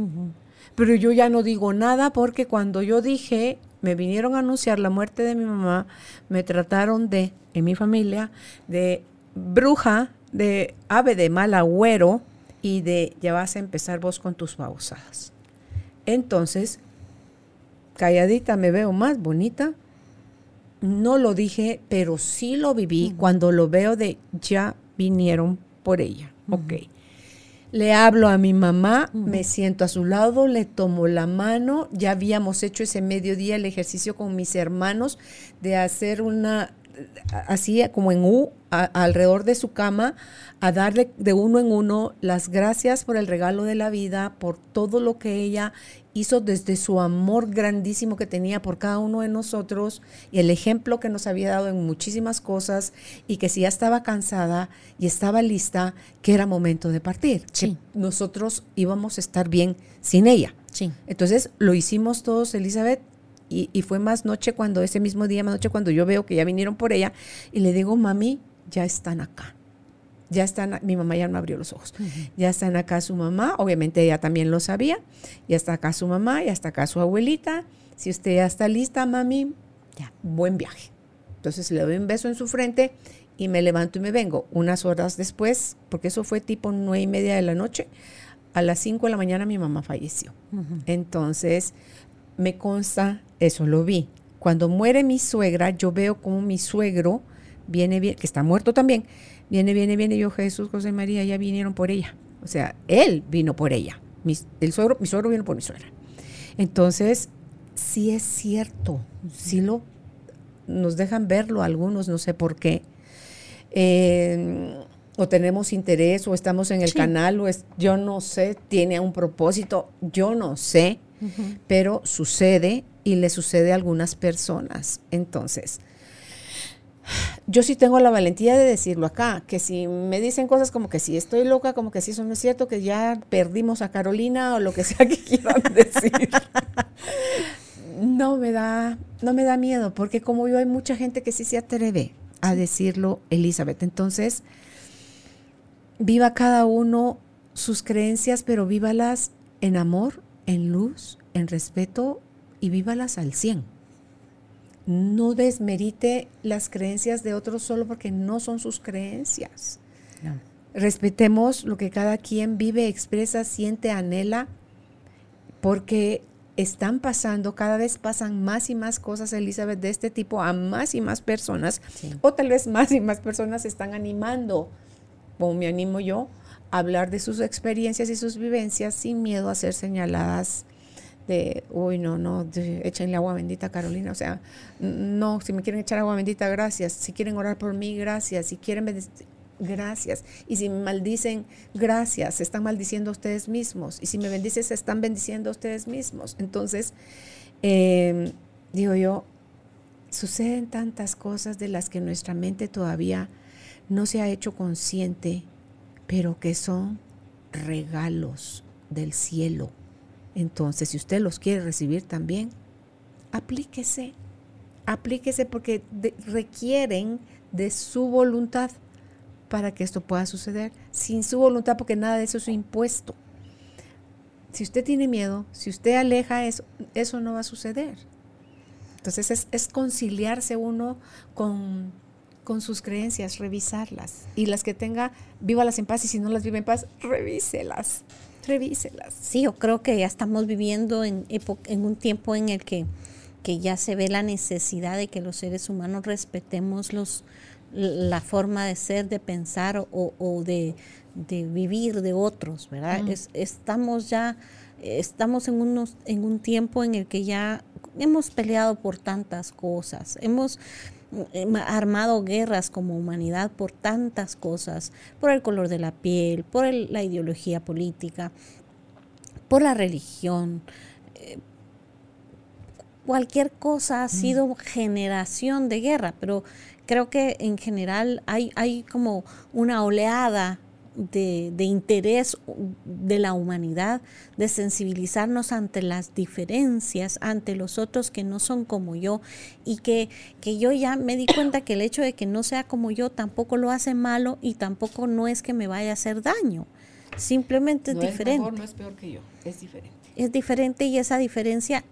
[SPEAKER 2] Pero yo ya no digo nada porque cuando yo dije, me vinieron a anunciar la muerte de mi mamá, me trataron de, en mi familia, de bruja, de ave de mal agüero y de ya vas a empezar vos con tus babosadas. Entonces, calladita me veo más bonita. No lo dije, pero sí lo viví cuando lo veo de ya vinieron por ella. Ok. Le hablo a mi mamá, me siento a su lado, le tomo la mano. Ya habíamos hecho ese mediodía el ejercicio con mis hermanos de hacer una, así como en U, a- alrededor de su cama, a darle de uno en uno las gracias por el regalo de la vida, por todo lo que ella hizo desde su amor grandísimo que tenía por cada uno de nosotros y el ejemplo que nos había dado en muchísimas cosas y que si ya estaba cansada y estaba lista, que era momento de partir,
[SPEAKER 3] Sí.
[SPEAKER 2] que nosotros íbamos a estar bien sin ella.
[SPEAKER 3] Sí.
[SPEAKER 2] Entonces lo hicimos todos, Elizabeth, y, y fue más noche cuando, ese mismo día, más noche cuando yo veo que ya vinieron por ella, y le digo, mami, ya están acá. Ya están, mi mamá ya no abrió los ojos. Ya están acá su mamá, obviamente ella también lo sabía. Ya está acá su mamá, ya está acá su abuelita. Si usted ya está lista, mami,
[SPEAKER 3] Ya.
[SPEAKER 2] buen viaje. Entonces le doy un beso en su frente y me levanto y me vengo. Unas horas después, porque eso fue tipo nueve y media de la noche, a las cinco de la mañana mi mamá falleció. Entonces, me consta, eso lo vi. Cuando muere mi suegra, yo veo como mi suegro viene, bien, que está muerto también, viene, viene, viene, y yo, Jesús, José María, ya vinieron por ella. O sea, él vino por ella. Mi, el suegro, mi suegro vino por mi suegra. Entonces, sí es cierto, sí lo, nos dejan verlo algunos, no sé por qué. Eh, o tenemos interés, o estamos en el
[SPEAKER 3] Sí.
[SPEAKER 2] canal, o es, yo no sé, tiene un propósito, yo no sé, pero sucede y le sucede a algunas personas. Entonces, yo sí tengo la valentía de decirlo acá, que si me dicen cosas como que si estoy loca, como que si eso no es cierto, que ya perdimos a Carolina o lo que sea que quieran decir. No me da, no me da miedo, porque como yo hay mucha gente que sí se atreve a decirlo, Elizabeth. Entonces, viva cada uno sus creencias, pero vívalas en amor, en luz, en respeto y vívalas al 100 no desmerite las creencias de otros solo porque no son sus creencias.
[SPEAKER 3] No.
[SPEAKER 2] Respetemos lo que cada quien vive, expresa, siente, anhela, porque están pasando, cada vez pasan más y más cosas, Elizabeth, de este tipo a más y más personas,
[SPEAKER 3] Sí.
[SPEAKER 2] o tal vez más y más personas se están animando, como me animo yo, a hablar de sus experiencias y sus vivencias sin miedo a ser señaladas de, uy, no, no, échenle agua bendita Carolina. O sea, no, si me quieren echar agua bendita, gracias. Si quieren orar por mí, gracias. Si quieren, bendic- gracias. Y si me maldicen, gracias. Se están maldiciendo a ustedes mismos. Y si me bendicen, se están bendiciendo a ustedes mismos. Entonces, eh, digo yo, suceden tantas cosas de las que nuestra mente todavía no se ha hecho consciente, pero que son regalos del cielo. Entonces, si usted los quiere recibir también, aplíquese, aplíquese porque requieren de su voluntad para que esto pueda suceder. Sin su voluntad, porque nada de eso es impuesto. Si usted tiene miedo, si usted aleja eso, eso no va a suceder. Entonces es, es conciliarse uno con, con sus creencias, revisarlas. Y las que tenga, vívalas en paz. Y si no las vive en paz, revíselas. Revíselas.
[SPEAKER 3] Sí, yo creo que ya estamos viviendo en, en un tiempo en el que, que ya se ve la necesidad de que los seres humanos respetemos los, la forma de ser, de pensar o, o de, de vivir de otros, ¿verdad? Es- estamos ya, estamos en, unos, en un tiempo en el que ya hemos peleado por tantas cosas, hemos armado guerras como humanidad por tantas cosas, por el color de la piel, por el- la ideología política. por la religión. Eh, cualquier cosa ha sido generación de guerra, pero creo que en general hay, hay como una oleada de, interés de la humanidad, de sensibilizarnos ante las diferencias, ante los otros que no son como yo, y que, que yo ya me di cuenta que el hecho de que no sea como yo tampoco lo hace malo y tampoco no es que me vaya a hacer daño, simplemente es diferente.
[SPEAKER 2] no es peor que yo, es diferente.
[SPEAKER 3] Es diferente y esa diferencia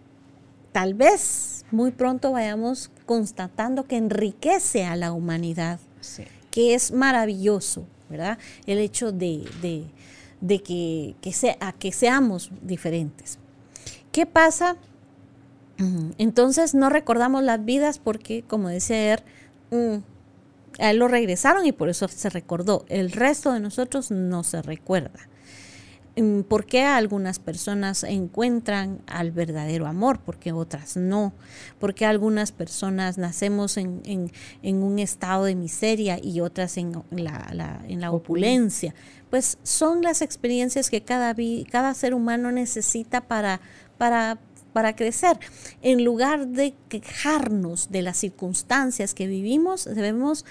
[SPEAKER 3] tal vez muy pronto vayamos constatando que enriquece a la humanidad, que es maravilloso, El hecho de, que, sea, que seamos diferentes. ¿Qué pasa? Entonces no recordamos las vidas porque, como decía él, mm, a él lo regresaron y por eso se recordó. El resto de nosotros no se recuerda. ¿Por qué algunas personas encuentran al verdadero amor? Porque otras no. ¿Por qué algunas personas nacemos en, un estado de miseria y otras en la, en la opulencia? Pues son las experiencias que cada, cada ser humano necesita para, para, para crecer. En lugar de quejarnos de las circunstancias que vivimos, debemos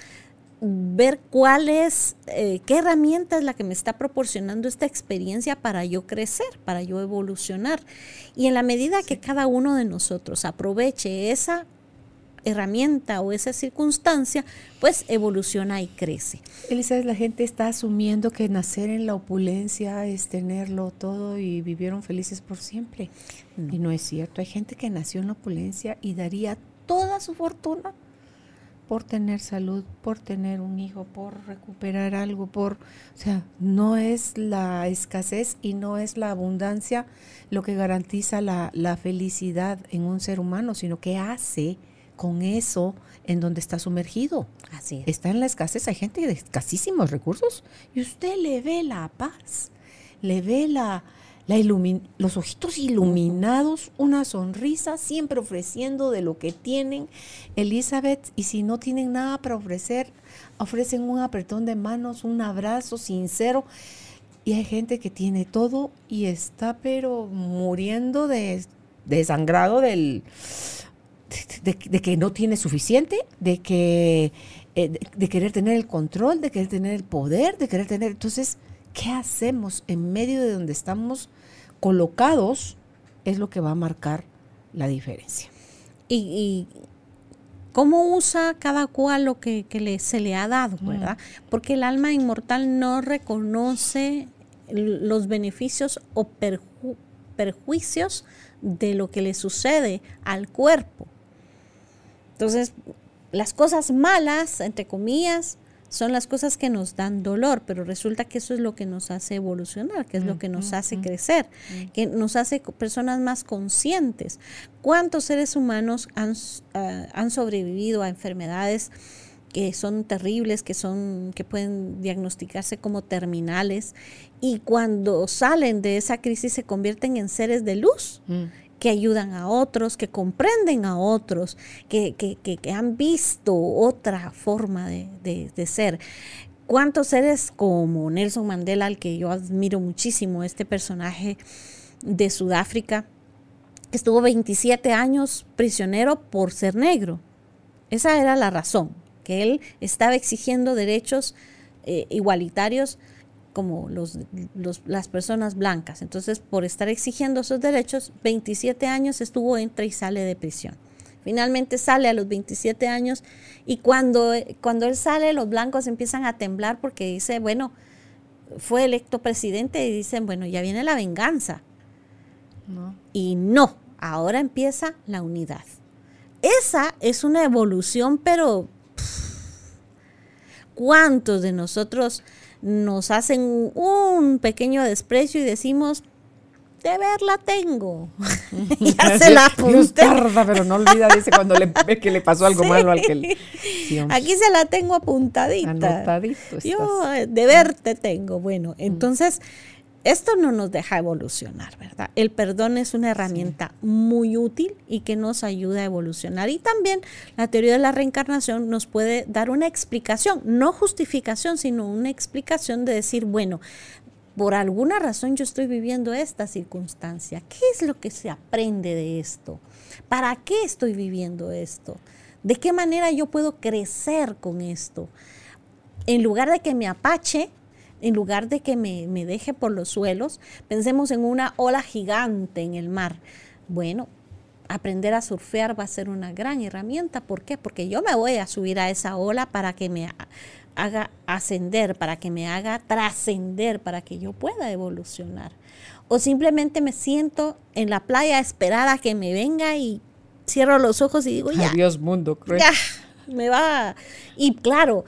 [SPEAKER 3] ver cuál es, eh, qué herramienta es la que me está proporcionando esta experiencia para yo crecer, para yo evolucionar. Y en la medida que cada uno de nosotros aproveche esa herramienta o esa circunstancia, pues evoluciona y crece.
[SPEAKER 2] Elizabeth, la gente está asumiendo que nacer en la opulencia es tenerlo todo y vivieron felices por siempre. Y no es cierto. Hay gente que nació en la opulencia y daría toda su fortuna por tener salud, por tener un hijo, por recuperar algo, por, o sea, no es la escasez y no es la abundancia lo que garantiza la, felicidad en un ser humano, sino que hace con eso en donde está sumergido.
[SPEAKER 3] Así
[SPEAKER 2] Está en la escasez, hay gente de escasísimos recursos y usted le ve la paz, le ve la, los ojitos iluminados, una sonrisa, siempre ofreciendo de lo que tienen. Elizabeth, y si no tienen nada para ofrecer, ofrecen un apretón de manos, un abrazo sincero. Y hay gente que tiene todo y está pero muriendo de, sangrado del, de, que no tiene suficiente, de que eh, de, querer tener el control, de querer tener el poder, de querer tener. Entonces, ¿qué hacemos en medio de donde estamos colocados es lo que va a marcar la diferencia.
[SPEAKER 3] Y, cómo usa cada cual lo que, se le ha dado, mm. ¿verdad? Porque el alma inmortal no reconoce los beneficios o perjuicios de lo que le sucede al cuerpo. Entonces, las cosas malas, entre comillas, son las cosas que nos dan dolor, pero resulta que eso es lo que nos hace evolucionar, que es lo que nos hace crecer, que nos hace personas más conscientes. ¿Cuántos seres humanos han, ah, han sobrevivido a enfermedades? que son terribles, que son que pueden diagnosticarse como terminales y cuando salen de esa crisis se convierten en seres de luz que ayudan a otros, que comprenden a otros, que, han visto otra forma de, ser. ¿Cuántos seres como Nelson Mandela, al que yo admiro muchísimo, este personaje de Sudáfrica, que estuvo 27 años prisionero por ser negro? Esa era la razón, que él estaba exigiendo derechos eh, igualitarios como los, las personas blancas. Entonces, por estar exigiendo sus derechos, 27 años estuvo, entra y sale de prisión. Finalmente sale a los 27 años y cuando, cuando él sale, los blancos empiezan a temblar porque dice, bueno, fue electo presidente y dicen, bueno, ya viene la venganza. Y no, ahora empieza la unidad. Esa es una evolución, pero ¿cuántos de nosotros nos hacen un pequeño desprecio y decimos, de verla tengo.
[SPEAKER 2] ya se la apunté. tarda, pero no olvida, dice, cuando le ve que le pasó algo malo al que le...
[SPEAKER 3] Aquí se la tengo apuntadita. Anotadito Yo de verte tengo. Bueno, entonces esto no nos deja evolucionar, ¿verdad? El perdón es una herramienta muy útil y que nos ayuda a evolucionar. Y también la teoría de la reencarnación nos puede dar una explicación, no justificación, sino una explicación de decir, bueno, por alguna razón yo estoy viviendo esta circunstancia. ¿Qué es lo que se aprende de esto? ¿Para qué estoy viviendo esto? ¿De qué manera yo puedo crecer con esto? En lugar de que me apache, en lugar de que me, me deje por los suelos, pensemos en una ola gigante en el mar. Bueno, aprender a surfear va a ser una gran herramienta. ¿Por qué? Porque yo me voy a subir a esa ola para que me haga ascender, para que me haga trascender, para que yo pueda evolucionar. O simplemente me siento en la playa a esperar a que me venga y cierro los ojos y digo, ya.
[SPEAKER 2] Adiós mundo,
[SPEAKER 3] Ya, me va. Y claro,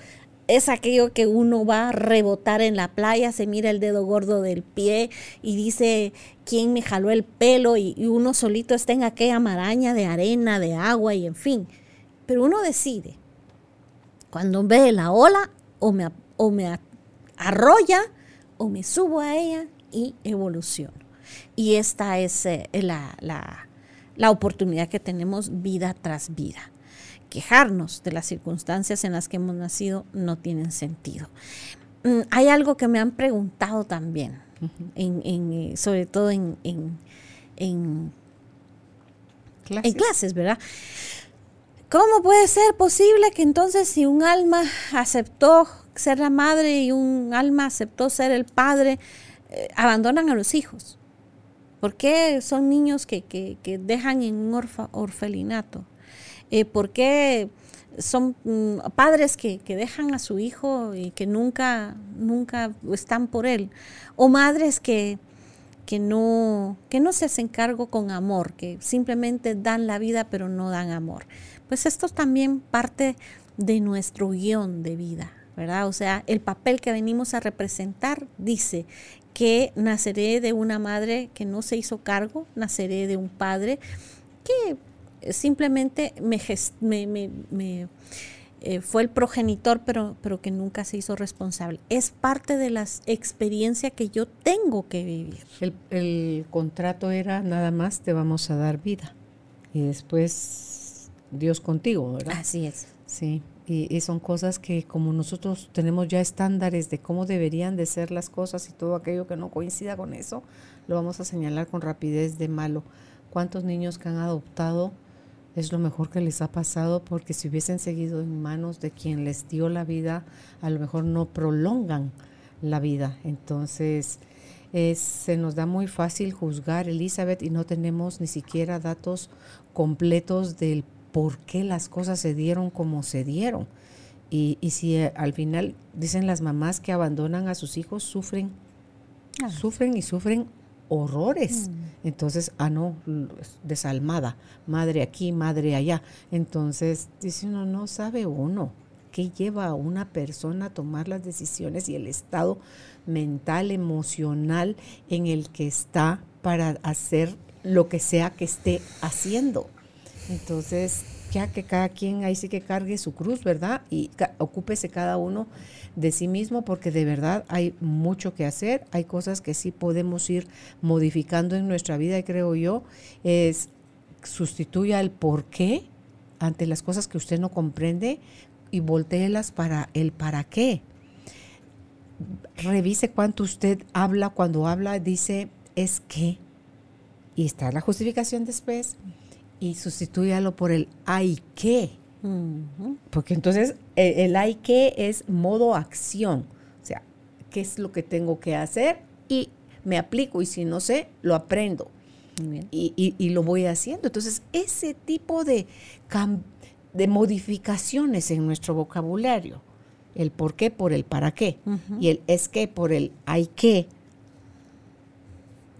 [SPEAKER 3] es aquello que uno va a rebotar en la playa, se mira el dedo gordo del pie y dice, ¿quién me jaló el pelo? Y, uno solito está en aquella maraña de arena, de agua y en fin. Pero uno decide, cuando ve la ola, o me, o me arrolla o me subo a ella y evoluciono. Y esta es eh, la, la oportunidad que tenemos vida tras vida. Quejarnos de las circunstancias en las que hemos nacido no tienen sentido. Mm, hay algo que me han preguntado también, en, eh, sobre todo en, en, en, clases. en clases, ¿verdad? ¿Cómo puede ser posible que entonces si un alma aceptó ser la madre y un alma aceptó ser el padre, eh, abandonan a los hijos? ¿Por qué son niños que, dejan en un orfelinato? Eh, ¿Por qué son mm, padres que, dejan a su hijo y que nunca, nunca están por él? ¿O madres que, que, no, que no se hacen cargo con amor, que simplemente dan la vida pero no dan amor? pues esto es también parte de nuestro guion de vida, ¿verdad? O sea, el papel que venimos a representar dice que naceré de una madre que no se hizo cargo, naceré de un padre que simplemente me, eh, fue el progenitor, pero, pero que nunca se hizo responsable. Es parte de la experiencia que yo tengo que vivir.
[SPEAKER 2] El, el contrato era nada más te vamos a dar vida y después Dios contigo, ¿verdad?
[SPEAKER 3] Así es.
[SPEAKER 2] Sí, y, son cosas que como nosotros tenemos ya estándares de cómo deberían de ser las cosas y todo aquello que no coincida con eso, lo vamos a señalar con rapidez de malo. ¿Cuántos niños que han adoptado es lo mejor que les ha pasado? Porque si hubiesen seguido en manos de quien les dio la vida, a lo mejor no prolongan la vida. Entonces, se nos da muy fácil juzgar, Elizabeth, y no tenemos ni siquiera datos completos del por qué las cosas se dieron como se dieron. Y, si eh, al final dicen las mamás que abandonan a sus hijos, sufren, ah. sufren y sufren horrores. Mm. Entonces, ah, no, desalmada, madre aquí, madre allá. Entonces, dice uno, no sabe uno qué lleva a una persona a tomar las decisiones y el estado mental, emocional en el que está para hacer lo que sea que esté haciendo. Entonces, ya que cada quien ahí sí que cargue su cruz, ¿verdad? Y ocúpese cada uno de sí mismo porque de verdad hay mucho que hacer, hay cosas que sí podemos ir modificando en nuestra vida y creo yo es sustituya el por qué ante las cosas que usted no comprende y volteelas para el para qué. Revise cuánto usted habla, cuando habla dice es que y está la justificación después y sustituyalo por el hay que. Porque entonces e, el, hay que es modo acción. O sea, ¿qué es lo que tengo que hacer? Y me aplico y si no sé, lo aprendo. Y, y, lo voy haciendo. Entonces, ese tipo de, de modificaciones en nuestro vocabulario, el por qué por el para qué, y el es que por el hay que,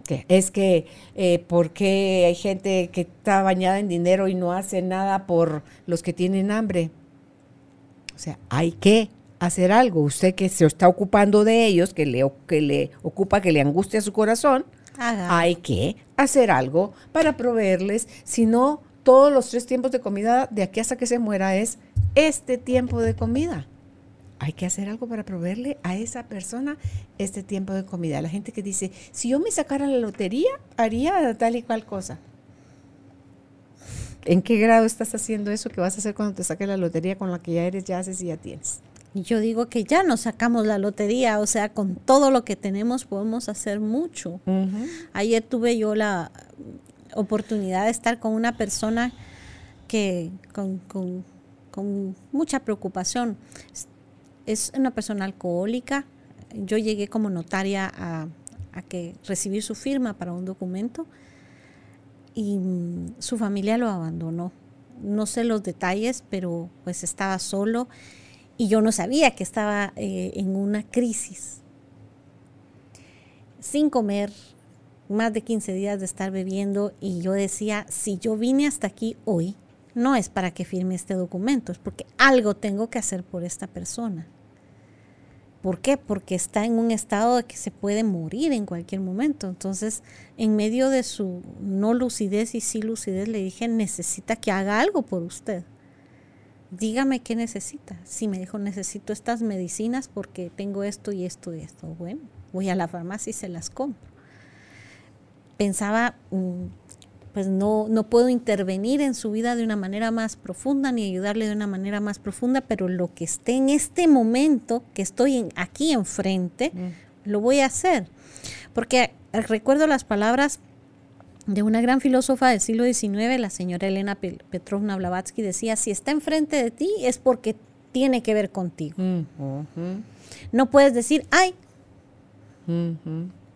[SPEAKER 2] es que eh, porque hay gente que está bañada en dinero y no hace nada por los que tienen hambre. O sea, hay que hacer algo. Usted que se está ocupando de ellos, que le, que le ocupa, que le angustia su corazón, hay que hacer algo para proveerles. Si no, todos los tres tiempos de comida de aquí hasta que se muera es este tiempo de comida hay que hacer algo para proveerle a esa persona este tiempo de comida. La gente que dice, si yo me sacara la lotería, haría tal y cual cosa. ¿En qué grado estás haciendo eso que vas a hacer cuando te saques la lotería con la que ya eres, ya haces y ya tienes?
[SPEAKER 3] yo digo que ya nos sacamos la lotería, o sea, con todo lo que tenemos podemos hacer mucho. Ayer tuve yo la oportunidad de estar con una persona que con, con mucha preocupación. Es una persona alcohólica. Yo llegué como notaria a, que recibir su firma para un documento y mm, su familia lo abandonó. No sé los detalles, pero pues estaba solo y yo no sabía que estaba eh, en una crisis. Sin comer, más de 15 días de estar bebiendo y yo decía, si yo vine hasta aquí hoy, no es para que firme este documento, es porque algo tengo que hacer por esta persona. ¿Por qué? Porque está en un estado de que se puede morir en cualquier momento. Entonces, en medio de su no lucidez y sí lucidez, le dije, necesita que haga algo por usted. Dígame qué necesita. Si me dijo, necesito estas medicinas porque tengo esto y esto y esto. Bueno, voy a la farmacia y se las compro. Pensaba, pues no, no puedo intervenir en su vida de una manera más profunda ni ayudarle de una manera más profunda, pero lo que esté en este momento que estoy aquí enfrente, mm. lo voy a hacer. Porque recuerdo las palabras de una gran filósofa del siglo XIX, la señora Elena Petrovna Blavatsky, decía, si está enfrente de ti es porque tiene que ver contigo. Mm, no puedes decir, ay,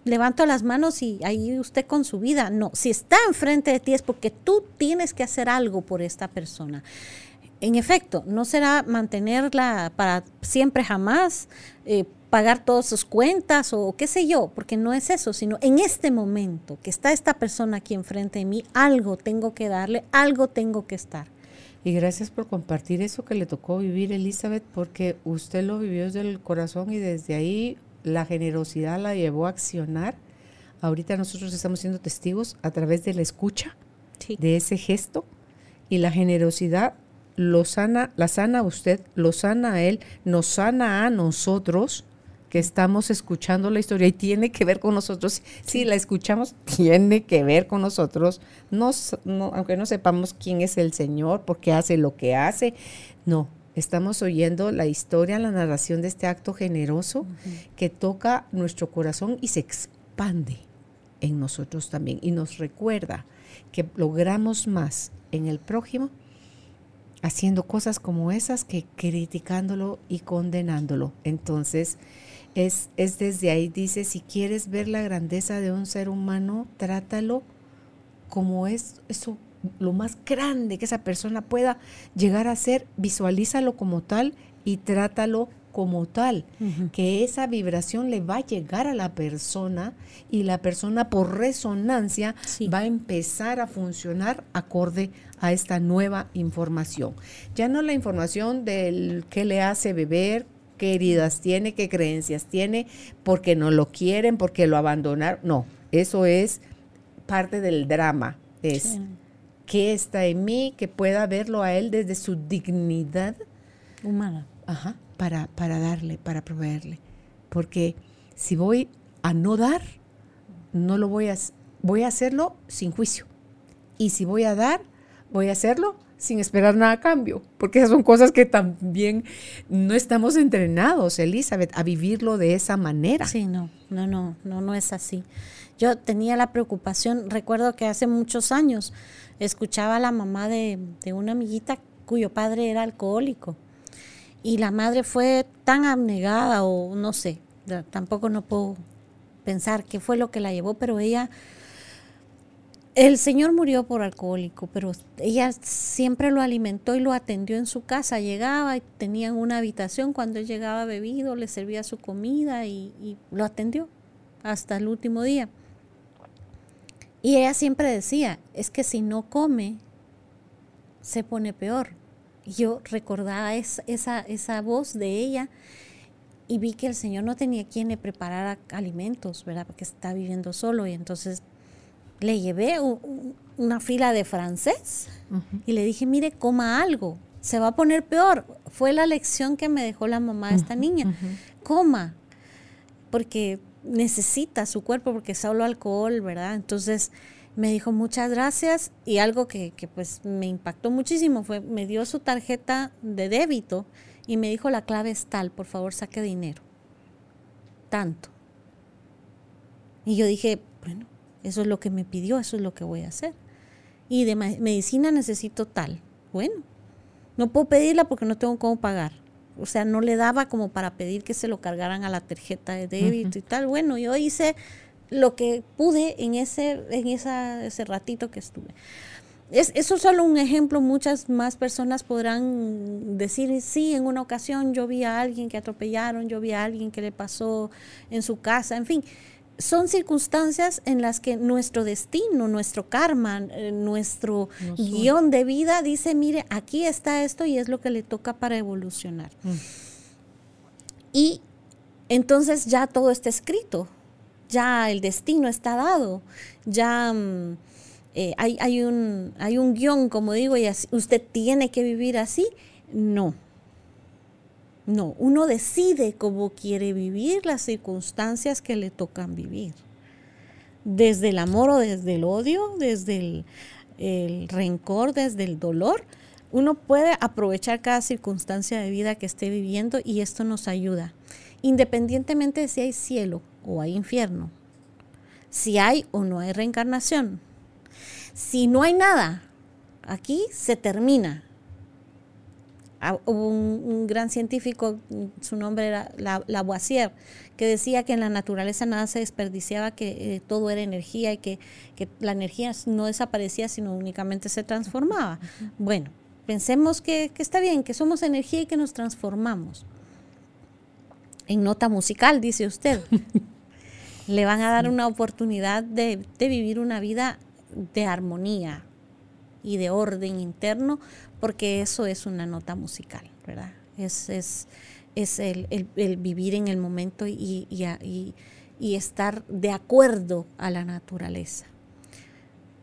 [SPEAKER 3] levanto las manos y ahí usted con su vida. No, si está enfrente de ti es porque tú tienes que hacer algo por esta persona. En efecto, no será mantenerla para siempre jamás, eh, pagar todas sus cuentas o qué sé yo, porque no es eso, sino en este momento que está esta persona aquí enfrente de mí, algo tengo que darle, algo tengo que estar.
[SPEAKER 2] Y gracias por compartir eso que le tocó vivir, Elizabeth, porque usted lo vivió desde el corazón y desde ahí la generosidad la llevó a accionar. Ahorita nosotros estamos siendo testigos a través de la escucha de ese gesto y la generosidad lo sana, la sana a usted, lo sana a él, nos sana a nosotros que estamos escuchando la historia y tiene que ver con nosotros. Si la escuchamos, tiene que ver con nosotros. No, aunque no sepamos quién es el Señor, por qué hace lo que hace, no, Estamos oyendo la historia, la narración de este acto generoso que toca nuestro corazón y se expande en nosotros también y nos recuerda que logramos más en el prójimo haciendo cosas como esas que criticándolo y condenándolo. Entonces, es, es desde ahí, dice, si quieres ver la grandeza de un ser humano, trátalo como es eso lo más grande que esa persona pueda llegar a ser, visualízalo como tal y trátalo como tal, que esa vibración le va a llegar a la persona y la persona por resonancia va a empezar a funcionar acorde a esta nueva información. Ya no la información del qué le hace beber, qué heridas tiene, qué creencias tiene, porque no lo quieren, porque lo abandonaron. No, eso es parte del drama. Es qué está en mí, que pueda verlo a él desde su dignidad
[SPEAKER 3] humana.
[SPEAKER 2] Ajá, para, para darle, para proveerle. Porque si voy a no dar, no lo voy a, voy a hacerlo sin juicio. Y si voy a dar, voy a hacerlo sin esperar nada a cambio, porque esas son cosas que también no estamos entrenados, Elizabeth, a vivirlo de esa manera.
[SPEAKER 3] Sí, no, no, no, no, no es así. Yo tenía la preocupación, recuerdo que hace muchos años escuchaba a la mamá de, una amiguita cuyo padre era alcohólico y la madre fue tan abnegada o no sé, tampoco no puedo pensar qué fue lo que la llevó, pero ella, el señor murió por alcohólico, pero ella siempre lo alimentó y lo atendió en su casa, llegaba y tenían una habitación, cuando él llegaba bebido, le servía su comida y, y lo atendió hasta el último día. Y ella siempre decía, es que si no come, se pone peor. Y yo recordaba esa, esa voz de ella y vi que el Señor no tenía quien le preparara alimentos, ¿verdad? Porque está viviendo solo y entonces le llevé una fila de francés y le dije, mire, coma algo, se va a poner peor. Fue la lección que me dejó la mamá de esta niña, coma, porque necesita su cuerpo porque es solo alcohol, ¿verdad? Entonces me dijo muchas gracias y algo que, pues me impactó muchísimo fue, me dio su tarjeta de débito y me dijo la clave es tal, por favor saque dinero. Tanto. Y yo dije, bueno, eso es lo que me pidió, eso es lo que voy a hacer. Y de medicina necesito tal. Bueno, no puedo pedirla porque no tengo cómo pagar. O sea, no le daba como para pedir que se lo cargaran a la tarjeta de débito y tal. Bueno, yo hice lo que pude en ese, en esa, ese ratito que estuve. Es, eso es solo un ejemplo, muchas más personas podrán decir, sí, en una ocasión yo vi a alguien que atropellaron, yo vi a alguien que le pasó en su casa, en fin, son circunstancias en las que nuestro destino, nuestro karma, eh, nuestro guion de vida dice, mire, aquí está esto y es lo que le toca para evolucionar. Mm. Y entonces ya todo está escrito, ya el destino está dado, ya mm, eh, hay, hay, un, hay un guion, como digo, y usted tiene que vivir así. No, no, uno decide cómo quiere vivir las circunstancias que le tocan vivir. Desde el amor o desde el odio, desde el, rencor, desde el dolor, uno puede aprovechar cada circunstancia de vida que esté viviendo y esto nos ayuda. Independientemente de si hay cielo o hay infierno, si hay o no hay reencarnación. Si no hay nada, aquí se termina. Ah, hubo un, gran científico, su nombre era Lavoisier, que decía que en la naturaleza nada se desperdiciaba, que eh, todo era energía y que, la energía no desaparecía, sino únicamente se transformaba. Bueno, pensemos que, está bien, que somos energía y que nos transformamos. En nota musical, dice usted. Le van a dar una oportunidad de, de vivir una vida de armonía y de orden interno porque eso es una nota musical, ¿verdad? Es, es, es el, vivir en el momento y, y, estar de acuerdo a la naturaleza.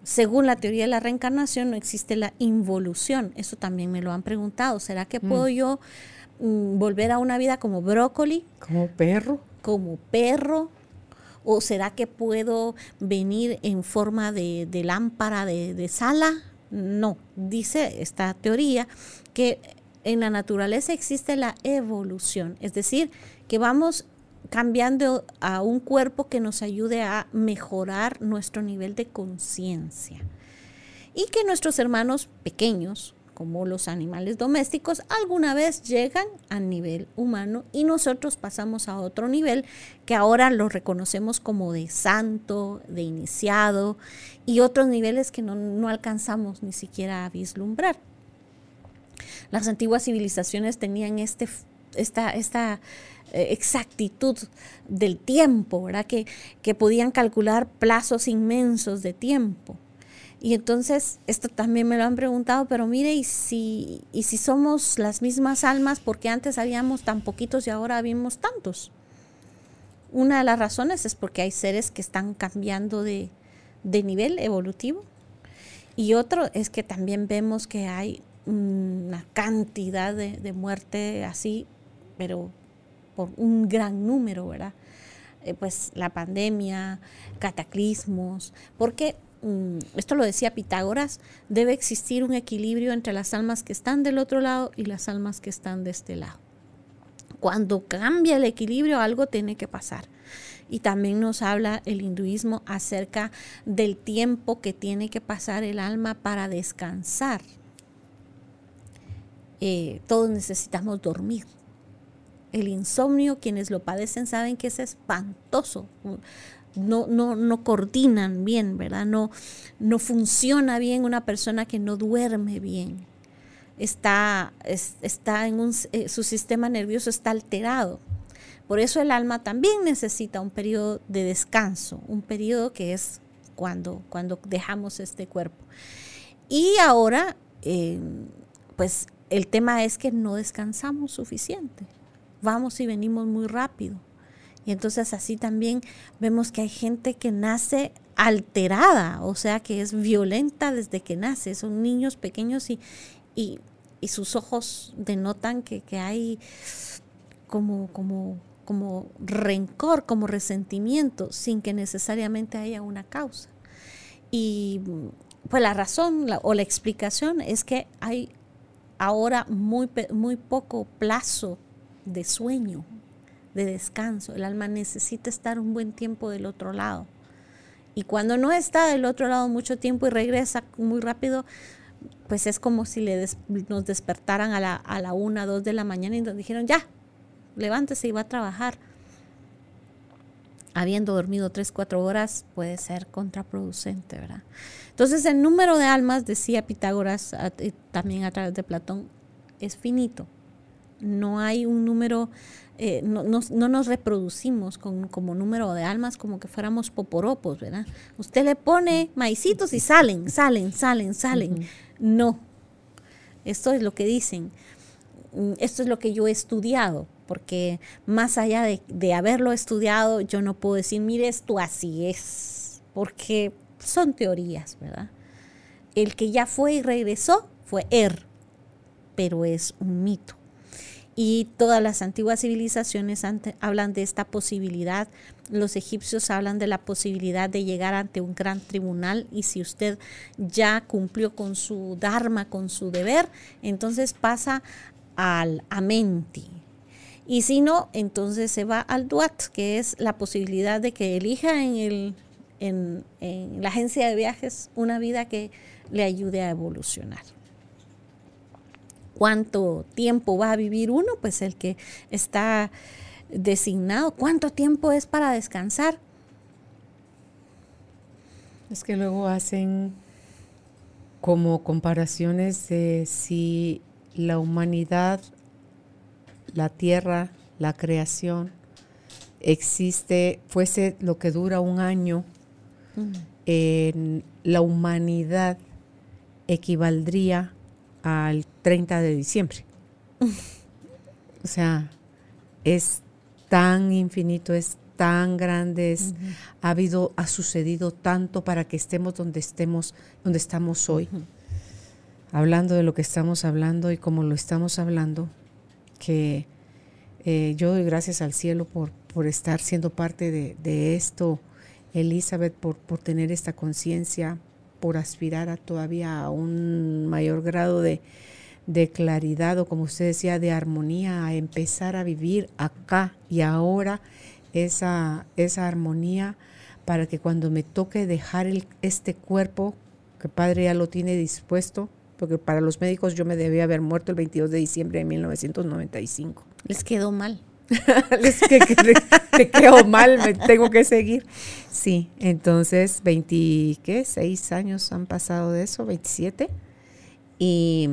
[SPEAKER 3] Según la teoría de la reencarnación, no existe la involución. Eso también me lo han preguntado. ¿Será que puedo mm. yo mm, volver a una vida como brócoli?
[SPEAKER 2] Como perro.
[SPEAKER 3] Como perro. ¿O será que puedo venir en forma de, lámpara de, de sala? No, dice esta teoría que en la naturaleza existe la evolución, es decir, que vamos cambiando a un cuerpo que nos ayude a mejorar nuestro nivel de conciencia. Y que nuestros hermanos pequeños, como los animales domésticos, alguna vez llegan al nivel humano y nosotros pasamos a otro nivel que ahora lo reconocemos como de santo, de iniciado y otros niveles que no, alcanzamos ni siquiera a vislumbrar. Las antiguas civilizaciones tenían este, esta, esta eh, exactitud del tiempo, ¿verdad? Que, que podían calcular plazos inmensos de tiempo. Y entonces, esto también me lo han preguntado, pero mire, ¿y si, y si somos las mismas almas, porque antes habíamos tan poquitos y ahora habíamos tantos? Una de las razones es porque hay seres que están cambiando de, nivel evolutivo. Y otro es que también vemos que hay una cantidad de, de muerte así, pero por un gran número, ¿verdad? Eh, pues la pandemia, cataclismos, porque esto lo decía Pitágoras, debe existir un equilibrio entre las almas que están del otro lado y las almas que están de este lado. Cuando cambia el equilibrio, algo tiene que pasar. Y también nos habla el hinduismo acerca del tiempo que tiene que pasar el alma para descansar. Eh, todos necesitamos dormir. El insomnio, quienes lo padecen saben que es espantoso no, no, no coordinan bien, ¿verdad? No, no funciona bien una persona que no duerme bien. Está, está en un, eh, su sistema nervioso está alterado. Por eso el alma también necesita un periodo de descanso, un periodo que es cuando, cuando dejamos este cuerpo. Y ahora, eh, pues el tema es que no descansamos suficiente. Vamos y venimos muy rápido. Y entonces así también vemos que hay gente que nace alterada, o sea, que es violenta desde que nace. Son niños pequeños y, y, sus ojos denotan que, hay como, como, como rencor, como resentimiento, sin que necesariamente haya una causa. Y pues la razón o la explicación es que hay ahora muy, muy poco plazo de sueño, de descanso. El alma necesita estar un buen tiempo del otro lado. Y cuando no está del otro lado mucho tiempo y regresa muy rápido, pues es como si le nos despertaran a la, a la una, dos de la mañana y nos dijeron, ya, levántese y va a trabajar. Habiendo dormido tres, cuatro horas puede ser contraproducente, ¿verdad? Entonces el número de almas, decía Pitágoras también a través de Platón, es finito. No hay un número eh, no, nos reproducimos con, como número de almas como que fuéramos poporopos, ¿verdad? Usted le pone maicitos y salen, salen, salen, salen. No, esto es lo que dicen. Mm, esto es lo que yo he estudiado, porque más allá de, de haberlo estudiado, yo no puedo decir, mire, esto así es, porque son teorías, ¿verdad? El que ya fue y regresó fue Er, pero es un mito y todas las antiguas civilizaciones hablan de esta posibilidad. Los egipcios hablan de la posibilidad de llegar ante un gran tribunal y si usted ya cumplió con su dharma, con su deber, entonces pasa al amenti. Y si no, entonces se va al duat, que es la posibilidad de que elija en, el, en la agencia de viajes una vida que le ayude a evolucionar cuánto tiempo va a vivir uno, pues el que está designado, cuánto tiempo es para descansar.
[SPEAKER 2] Es que luego hacen como comparaciones de si la humanidad, la tierra, la creación, existe, fuese lo que dura un año, en la humanidad equivaldría al 30 de diciembre. o sea, es tan infinito, es tan grande, ha habido, ha sucedido tanto para que estemos donde estemos, donde estamos hoy. Hablando de lo que estamos hablando y como lo estamos hablando, que eh, yo doy gracias al cielo por, por estar siendo parte de, de esto, Elizabeth, por, por tener esta conciencia, por aspirar a todavía a un mayor grado de, claridad o como usted decía, de armonía, a empezar a vivir acá y ahora esa, esa armonía para que cuando me toque dejar el, este cuerpo, que Padre ya lo tiene dispuesto, porque para los médicos yo me debía haber muerto el 22 de diciembre de 1995.
[SPEAKER 3] Les quedó mal.
[SPEAKER 2] Les que, te quedó mal, me tengo que seguir. Sí, entonces 26 años han pasado de eso, 27. Y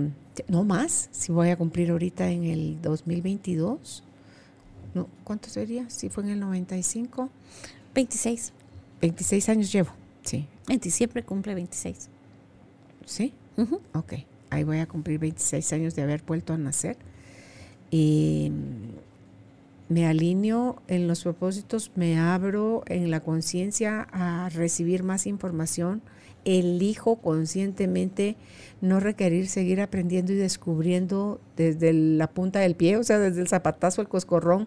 [SPEAKER 2] no más, si voy a cumplir ahorita en el 2022. No, ¿Cuánto sería? Si fue en el 95.
[SPEAKER 3] 26.
[SPEAKER 2] 26 años llevo, sí.
[SPEAKER 3] En diciembre cumple 26.
[SPEAKER 2] ¿Sí? Ok, ahí voy a cumplir 26 años de haber vuelto a nacer. Y me alineo en los propósitos, me abro en la conciencia a recibir más información, elijo conscientemente no requerir seguir aprendiendo y descubriendo desde la punta del pie, o sea, desde el zapatazo, el coscorrón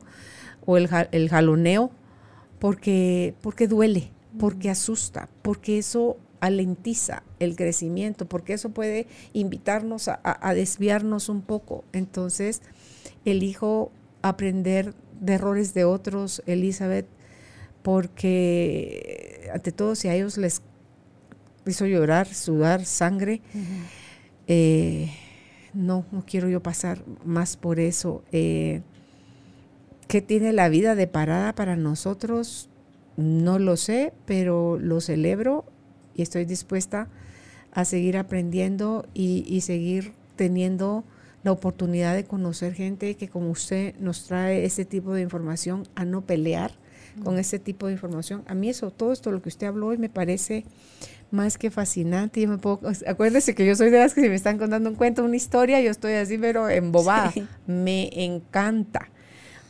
[SPEAKER 2] o el, jaloneo, porque, porque duele, porque asusta, porque eso alentiza el crecimiento, porque eso puede invitarnos a desviarnos un poco. Entonces, elijo aprender de errores de otros, Elizabeth, porque ante todo si a ellos les hizo llorar, sudar sangre, eh, no, quiero yo pasar más por eso. Eh, ¿Qué tiene la vida de parada para nosotros? No lo sé, pero lo celebro y estoy dispuesta a seguir aprendiendo y seguir teniendo la oportunidad de conocer gente que como usted nos trae ese tipo de información, a no pelear con ese tipo de información. A mí eso, todo esto, lo que usted habló hoy me parece más que fascinante. Yo me puedo, acuérdese que yo soy de las que si me están contando un cuento, una historia, yo estoy así, pero embobada. Me encanta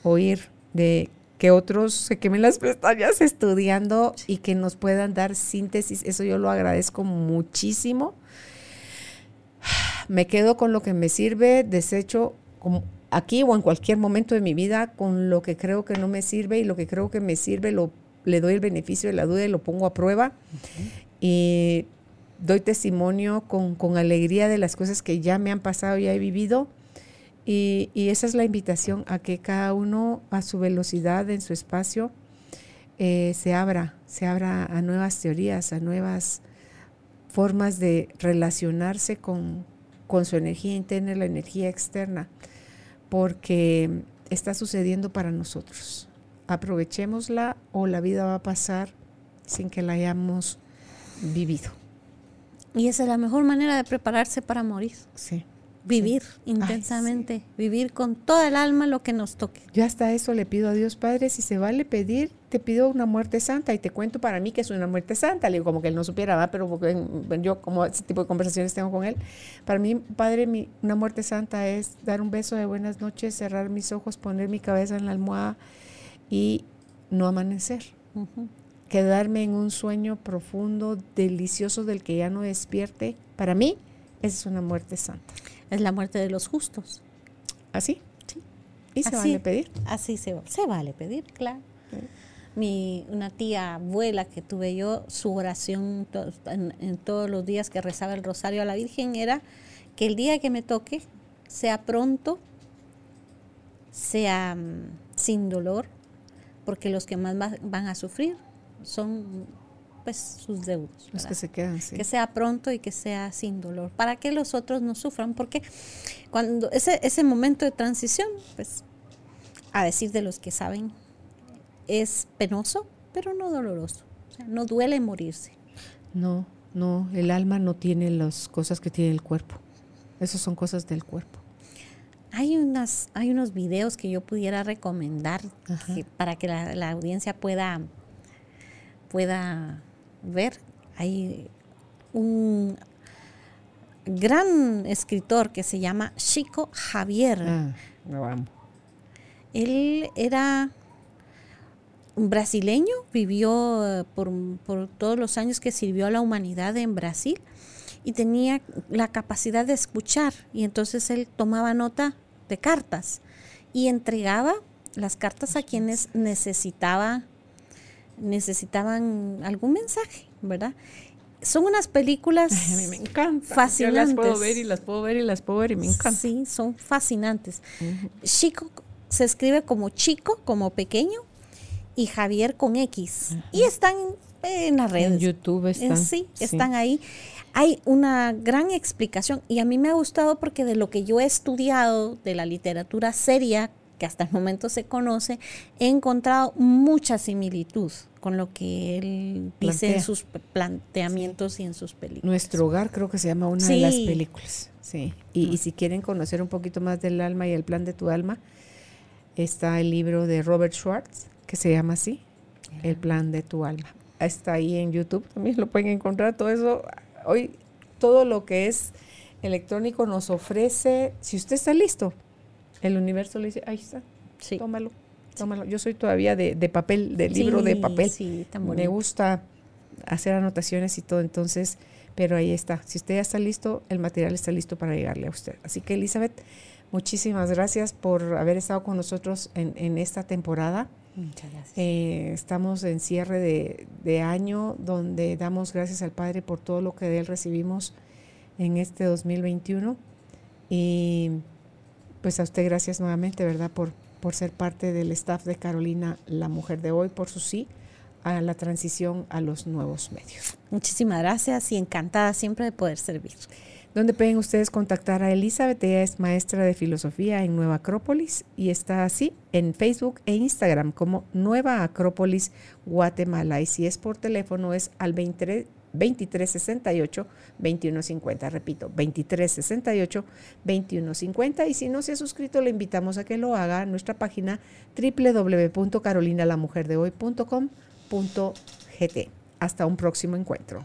[SPEAKER 2] oír de que otros se quemen las pestañas estudiando y que nos puedan dar síntesis. Eso yo lo agradezco muchísimo me quedo con lo que me sirve, desecho como aquí o en cualquier momento de mi vida con lo que creo que no me sirve y lo que creo que me sirve lo, le doy el beneficio de la duda y lo pongo a prueba. Y doy testimonio con, con, alegría de las cosas que ya me han pasado, ya he vivido. Y, y, esa es la invitación a que cada uno a su velocidad, en su espacio, eh, se abra, se abra a nuevas teorías, a nuevas formas de relacionarse con, con su energía interna y la energía externa, porque está sucediendo para nosotros. Aprovechémosla o la vida va a pasar sin que la hayamos vivido.
[SPEAKER 3] Y esa es la mejor manera de prepararse para morir.
[SPEAKER 2] Sí.
[SPEAKER 3] Vivir intensamente, vivir con toda el alma lo que nos toque.
[SPEAKER 2] Yo hasta eso le pido a Dios Padre, si se vale pedir, te pido una muerte santa y te cuento para mí que es una muerte santa. Le digo como que él no supiera, ¿va? pero yo como ese tipo de conversaciones tengo con él. Para mí, Padre, mi, una muerte santa es dar un beso de buenas noches, cerrar mis ojos, poner mi cabeza en la almohada y no amanecer. Quedarme en un sueño profundo, delicioso del que ya no despierte. Para mí, esa es una muerte santa.
[SPEAKER 3] Es la muerte de los justos.
[SPEAKER 2] ¿Así? Sí. ¿Y se vale pedir?
[SPEAKER 3] Así se, se vale pedir, claro. Mi, una tía abuela que tuve yo, su oración en, todos los días que rezaba el rosario a la Virgen era que el día que me toque sea pronto, sea mm, sin dolor, porque los que más van a sufrir son pues sus deudos.
[SPEAKER 2] Los que se quedan,
[SPEAKER 3] Que sea pronto y que sea sin dolor, para que los otros no sufran, porque cuando ese, ese momento de transición, pues a decir de los que saben, es penoso, pero no doloroso. O sea, no duele morirse.
[SPEAKER 2] No, no, el alma no tiene las cosas que tiene el cuerpo. Esas son cosas del cuerpo.
[SPEAKER 3] Hay, unas, hay unos videos que yo pudiera recomendar para que la, la audiencia pueda, pueda ver. Hay un gran escritor que se llama Chico Javier.
[SPEAKER 2] Ah,
[SPEAKER 3] Él era brasileño, vivió eh, por, por, todos los años que sirvió a la humanidad en Brasil y tenía la capacidad de escuchar y entonces él tomaba nota de cartas y entregaba las cartas a quienes necesitaba necesitaban algún mensaje, ¿verdad? Son unas películas
[SPEAKER 2] a mí me encanta.
[SPEAKER 3] fascinantes.
[SPEAKER 2] las puedo ver y las puedo ver y las puedo ver y me encanta.
[SPEAKER 3] Sí, son fascinantes. Chico se escribe como chico, como pequeño, y Javier con X. Y están en las redes.
[SPEAKER 2] En YouTube están.
[SPEAKER 3] sí, están ahí. Hay una gran explicación y a mí me ha gustado porque de lo que yo he estudiado de la literatura seria que hasta el momento se conoce, he encontrado mucha similitud con lo que él dice en sus planteamientos y en sus películas.
[SPEAKER 2] Nuestro hogar creo que se llama una de las películas. Sí. Y, si quieren conocer un poquito más del alma y el plan de tu alma, está el libro de Robert Schwartz, que se llama así, El plan de tu alma. Está ahí en YouTube, también lo pueden encontrar. Todo eso, hoy todo lo que es electrónico nos ofrece, si usted está listo, el universo le dice, ahí está, sí. tómalo, tómalo. Yo soy todavía de, papel, de libro de papel.
[SPEAKER 3] Sí,
[SPEAKER 2] Me gusta hacer anotaciones y todo, entonces, pero ahí está. Si usted ya está listo, el material está listo para llegarle a usted. Así que, Elizabeth, muchísimas gracias por haber estado con nosotros en, esta temporada.
[SPEAKER 3] Muchas gracias.
[SPEAKER 2] Eh, estamos en cierre de, de, año donde damos gracias al Padre por todo lo que de Él recibimos en este 2021. Y pues a usted gracias nuevamente, ¿verdad? Por, por ser parte del staff de Carolina, la mujer de hoy, por su sí a la transición a los nuevos medios.
[SPEAKER 3] Muchísimas gracias y encantada siempre de poder servir.
[SPEAKER 2] ¿Dónde pueden ustedes contactar a Elizabeth? Ella es maestra de filosofía en Nueva Acrópolis y está así en Facebook e Instagram como Nueva Acrópolis Guatemala. Y si es por teléfono es al 23 2368 2150. Repito, 2368 2150. Y si no se ha suscrito, le invitamos a que lo haga en nuestra página www.carolinalamujerdehoy.com.gt. Hasta un próximo encuentro.